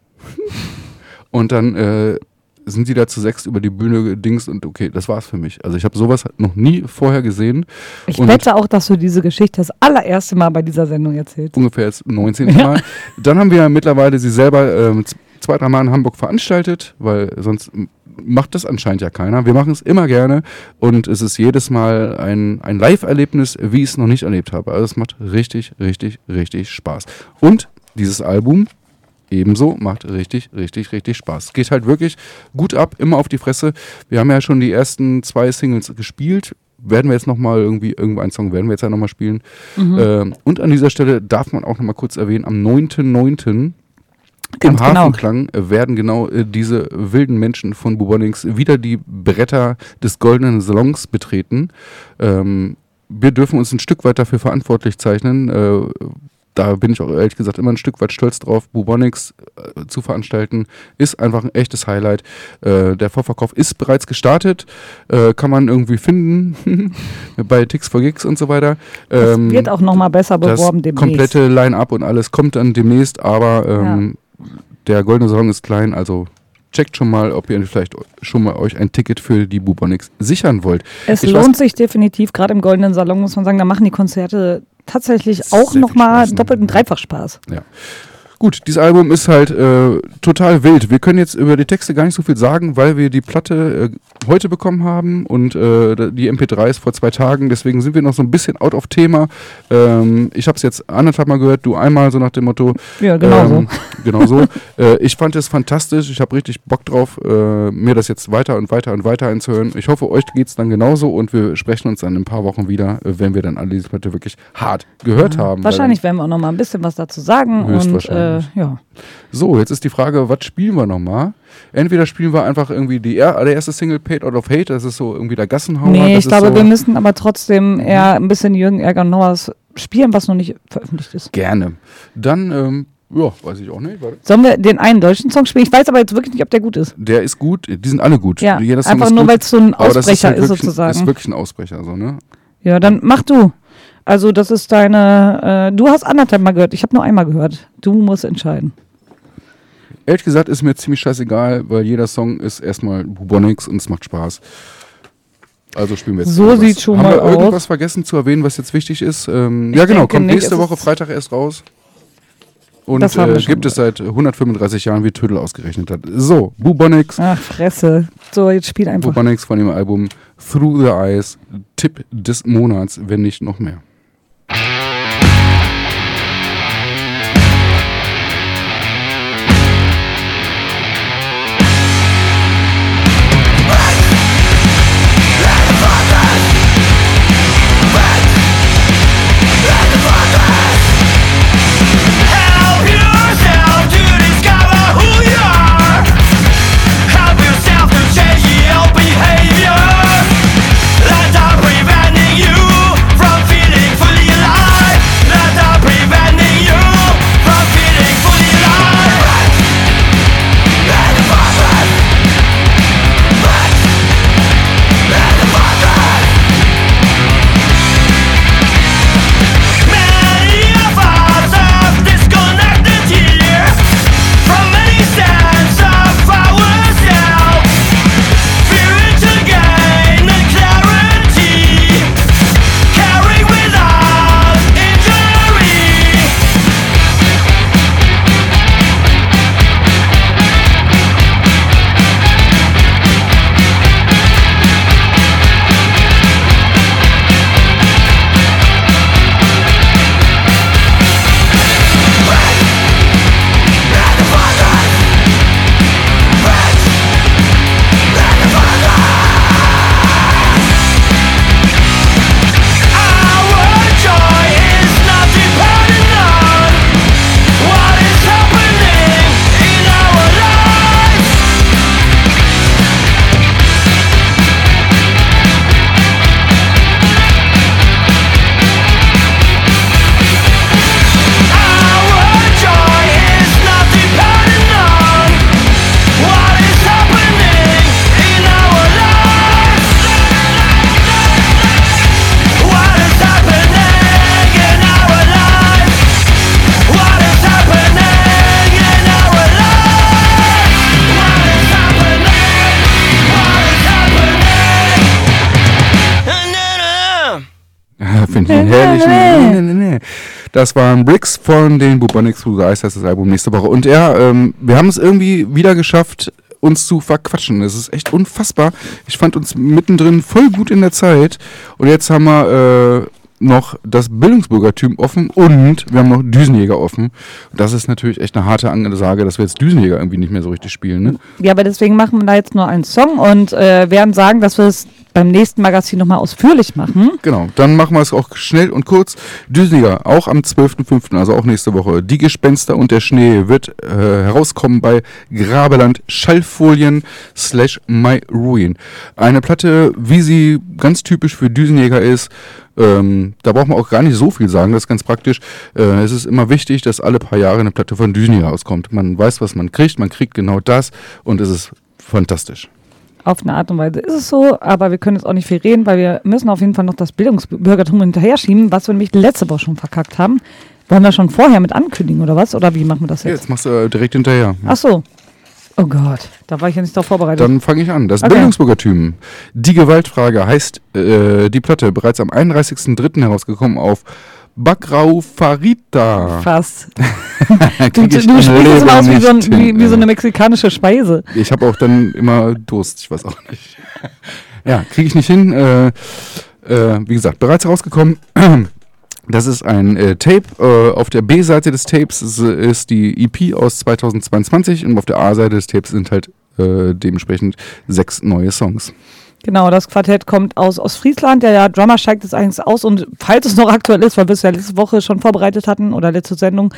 und dann äh, sind die da zu sechs über die Bühne gedingst und okay, das war's für mich. Also ich habe sowas noch nie vorher gesehen. Ich und wette auch, dass du diese Geschichte das allererste Mal bei dieser Sendung erzählst. Ungefähr jetzt 19. Ja. Mal. Dann haben wir mittlerweile sie selber ähm, zwei, drei Mal in Hamburg veranstaltet, weil sonst macht das anscheinend ja keiner. Wir machen es immer gerne und es ist jedes Mal ein, ein Live-Erlebnis, wie ich es noch nicht erlebt habe. Also es macht richtig, richtig, richtig Spaß. Und dieses Album ebenso macht richtig, richtig, richtig Spaß. Geht halt wirklich gut ab, immer auf die Fresse. Wir haben ja schon die ersten zwei Singles gespielt. Werden wir jetzt nochmal irgendwie, irgendeinen Song werden wir jetzt ja nochmal spielen. Mhm. Ähm, und an dieser Stelle darf man auch nochmal kurz erwähnen, am 9.9. im genau. Hafenklang genau. werden genau äh, diese wilden Menschen von Bubonix wieder die Bretter des Goldenen Salons betreten. Ähm, wir dürfen uns ein Stück weit dafür verantwortlich zeichnen, äh, da bin ich auch ehrlich gesagt immer ein Stück weit stolz drauf, Bubonics äh, zu veranstalten, ist einfach ein echtes Highlight. Äh, der Vorverkauf ist bereits gestartet, äh, kann man irgendwie finden bei Tix for Gigs und so weiter. Ähm, das wird auch nochmal besser beworben demnächst. komplette Line-Up und alles kommt dann demnächst, aber ähm, ja. der Goldene Salon ist klein, also checkt schon mal, ob ihr vielleicht schon mal euch ein Ticket für die Bubonics sichern wollt. Es ich lohnt sich definitiv, gerade im Goldenen Salon muss man sagen, da machen die Konzerte tatsächlich auch nochmal doppelt und dreifach Spaß. Ja. Gut, dieses Album ist halt äh, total wild. Wir können jetzt über die Texte gar nicht so viel sagen, weil wir die Platte äh, heute bekommen haben und äh, die MP3 ist vor zwei Tagen. Deswegen sind wir noch so ein bisschen out of Thema. Ähm, ich habe es jetzt anderthalb Mal gehört, du einmal so nach dem Motto. Ja, genau ähm, so. Genau so. Äh, ich fand es fantastisch. Ich habe richtig Bock drauf, äh, mir das jetzt weiter und weiter und weiter einzuhören. Ich hoffe, euch geht es dann genauso und wir sprechen uns dann in ein paar Wochen wieder, äh, wenn wir dann alle diese Platte wirklich hart gehört ja, haben. Wahrscheinlich werden wir auch noch mal ein bisschen was dazu sagen. Höchstwahrscheinlich. Und, äh, ja. So, jetzt ist die Frage, was spielen wir nochmal? Entweder spielen wir einfach irgendwie die der erste Single Paid Out of Hate, das ist so irgendwie der Gassenhauer. Nee, ich glaube, so wir müssen aber trotzdem mhm. eher ein bisschen Jürgen Ärger noch was spielen, was noch nicht veröffentlicht ist. Gerne. Dann, ähm, ja, weiß ich auch nicht. Warte. Sollen wir den einen deutschen Song spielen? Ich weiß aber jetzt wirklich nicht, ob der gut ist. Der ist gut, die sind alle gut. Ja, einfach nur, weil es so ein Ausbrecher ist, halt ist, sozusagen. Das ist wirklich ein Ausbrecher, so, ne? Ja, dann mach du. Also das ist deine, äh, du hast anderthalb Mal gehört, ich habe nur einmal gehört. Du musst entscheiden. Ehrlich gesagt ist mir ziemlich scheißegal, weil jeder Song ist erstmal Bubonics und es macht Spaß. Also spielen wir jetzt. So sieht schon Haben mal wir irgendwas aus. vergessen zu erwähnen, was jetzt wichtig ist? Ähm, ja, genau, kommt nicht, nächste Woche Freitag erst raus. Und äh, gibt es seit 135 Jahren, wie Tödel ausgerechnet hat. So, Bubonics. Ach, Fresse. So, jetzt spiel einfach. Bubonics von dem Album Through the Eyes. Tipp des Monats, wenn nicht noch mehr. Finde ich herrlich. Nee, nee, nee. Das waren Bricks von den Bubonics Ice, heißt das Album nächste Woche. Und ja, ähm, wir haben es irgendwie wieder geschafft, uns zu verquatschen. Es ist echt unfassbar. Ich fand uns mittendrin voll gut in der Zeit. Und jetzt haben wir äh, noch das Bildungsbürgertum offen und wir haben noch Düsenjäger offen. Das ist natürlich echt eine harte Ansage, dass wir jetzt Düsenjäger irgendwie nicht mehr so richtig spielen. Ne? Ja, aber deswegen machen wir da jetzt nur einen Song und äh, werden sagen, dass wir es beim nächsten Magazin nochmal ausführlich machen. Genau, dann machen wir es auch schnell und kurz. Düsenjäger, auch am 12.05., also auch nächste Woche. Die Gespenster und der Schnee wird äh, herauskommen bei Grabeland Schallfolien slash My Ruin. Eine Platte, wie sie ganz typisch für Düsenjäger ist, ähm, da braucht man auch gar nicht so viel sagen, das ist ganz praktisch. Äh, es ist immer wichtig, dass alle paar Jahre eine Platte von Düsenjäger rauskommt. Man weiß, was man kriegt, man kriegt genau das und es ist fantastisch. Auf eine Art und Weise ist es so, aber wir können jetzt auch nicht viel reden, weil wir müssen auf jeden Fall noch das Bildungsbürgertum hinterher schieben, was wir nämlich letzte Woche schon verkackt haben. Wollen wir schon vorher mit ankündigen oder was? Oder wie machen wir das jetzt? Jetzt machst du äh, direkt hinterher. Ach so. Oh Gott, da war ich ja nicht darauf vorbereitet. Dann fange ich an. Das okay. Bildungsbürgertum. Die Gewaltfrage heißt äh, die Platte bereits am 31.03. herausgekommen auf Bakrau Farita. Fast. du du sprichst immer aus wie so, ein, wie, wie so, eine mexikanische Speise. Ich habe auch dann immer Durst, ich weiß auch nicht. ja, kriege ich nicht hin. Äh, äh, wie gesagt, bereits rausgekommen. Das ist ein äh, Tape. Äh, auf der B-Seite des Tapes ist, ist, die EP aus 2022 und auf der A-Seite des Tapes sind halt äh, dementsprechend sechs neue Songs. Genau, das Quartett kommt aus Ostfriesland. Der ja, Drummer steigt jetzt eigentlich aus und falls es noch aktuell ist, weil wir es ja letzte Woche schon vorbereitet hatten oder letzte Sendung,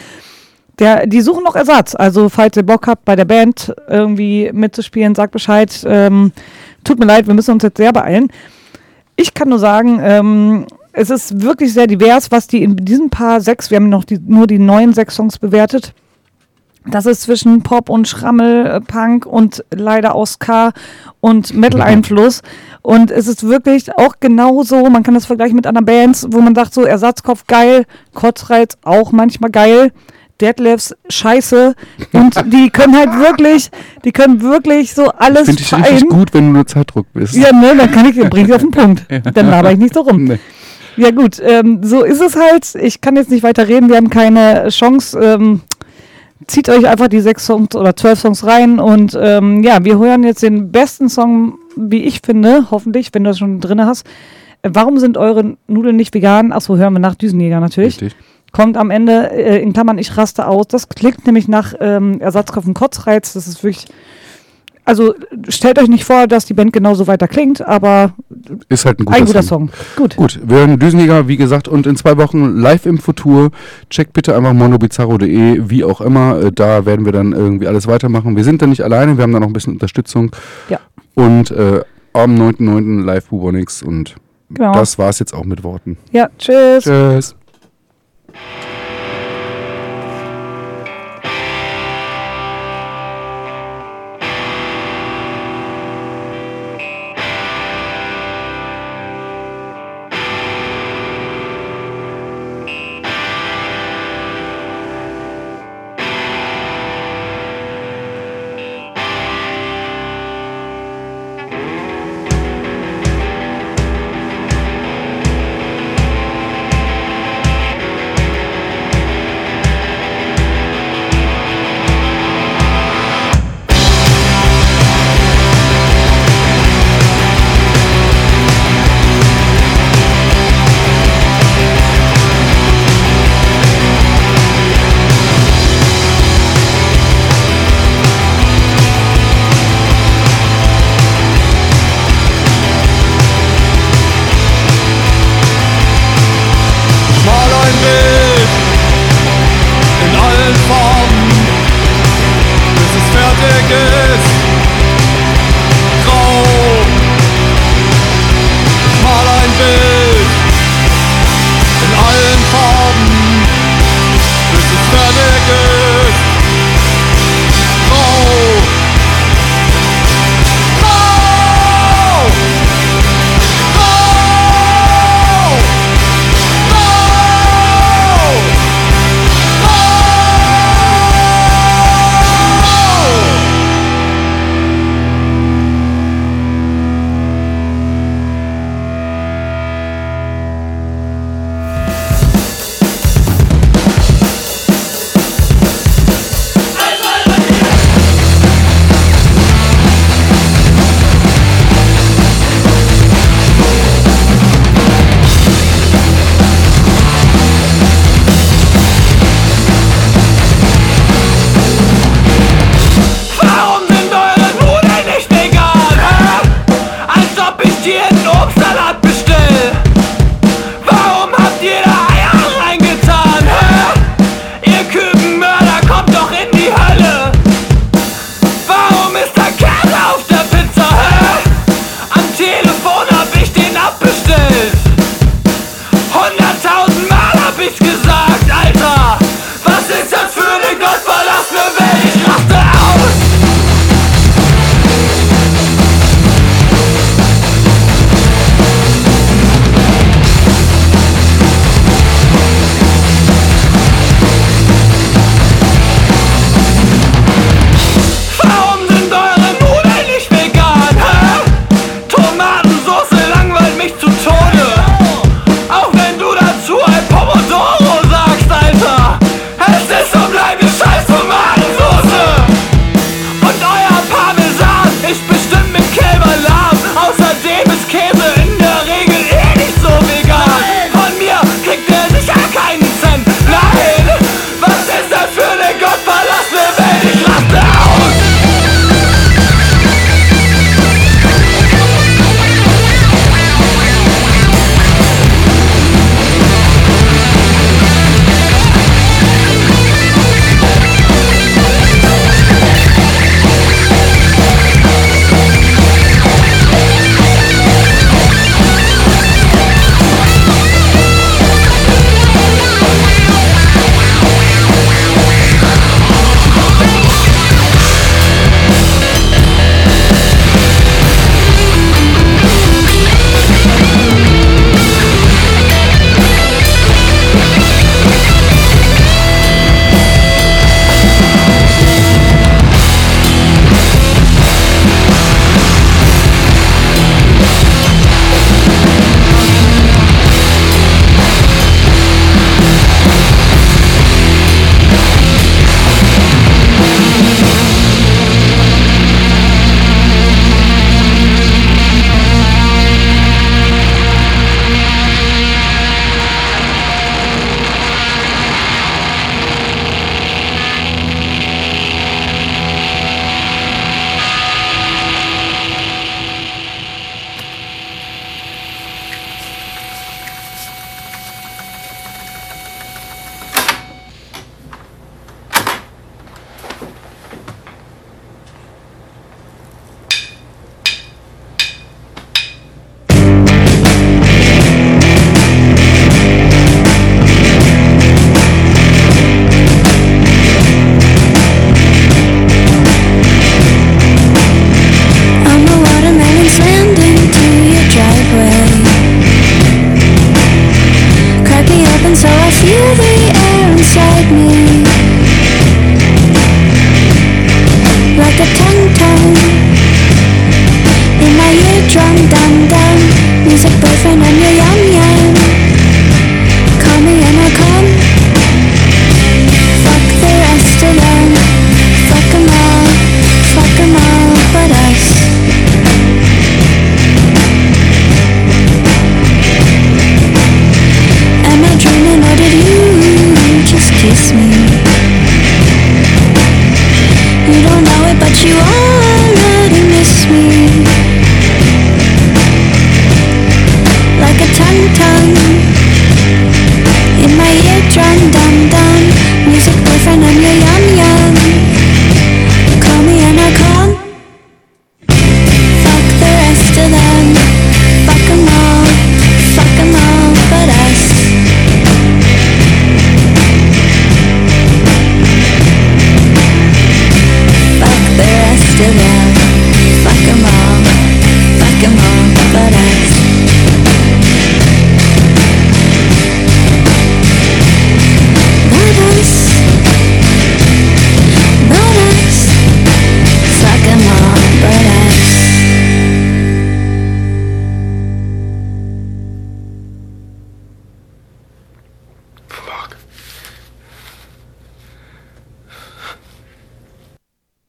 der, die suchen noch Ersatz. Also falls ihr Bock habt, bei der Band irgendwie mitzuspielen, sagt Bescheid. Ähm, tut mir leid, wir müssen uns jetzt sehr beeilen. Ich kann nur sagen, ähm, es ist wirklich sehr divers, was die in diesem Paar sechs, wir haben noch die, nur die neuen sechs Songs bewertet. Das ist zwischen Pop und Schrammel, äh, Punk und leider auch Ska und Metal-Einfluss. Und es ist wirklich auch genauso, man kann das vergleichen mit anderen Bands, wo man sagt, so Ersatzkopf geil, Kotzreiz auch manchmal geil. Deadlifts scheiße und die können halt wirklich, die können wirklich so alles Finde ich richtig gut, wenn du nur Zeitdruck bist. Ja, ne, dann kann ich, bring ich auf den Punkt. Dann laber ich nicht so rum. Nee. Ja gut, ähm, so ist es halt. Ich kann jetzt nicht weiter reden. Wir haben keine Chance. Ähm, zieht euch einfach die sechs Songs oder zwölf Songs rein und ähm, ja, wir hören jetzt den besten Song, wie ich finde, hoffentlich, wenn du das schon drin hast. Äh, warum sind eure Nudeln nicht vegan? Achso, hören wir nach Düsenjäger natürlich. Richtig. Kommt am Ende äh, in Klammern, ich raste aus. Das klingt nämlich nach ähm, Ersatzkopf und Kotzreiz. Das ist wirklich also stellt euch nicht vor, dass die Band genauso weiter klingt, aber ist halt ein guter, ein guter Song. Song. Gut. Gut, wir hören Düsenjäger, wie gesagt, und in zwei Wochen live im Futur. Checkt bitte einfach monobizarro.de, wie auch immer. Äh, da werden wir dann irgendwie alles weitermachen. Wir sind da nicht alleine, wir haben da noch ein bisschen Unterstützung. Ja. Und äh, am 9.9. live Bubonix und genau. das war's jetzt auch mit Worten. Ja, tschüss. Tschüss.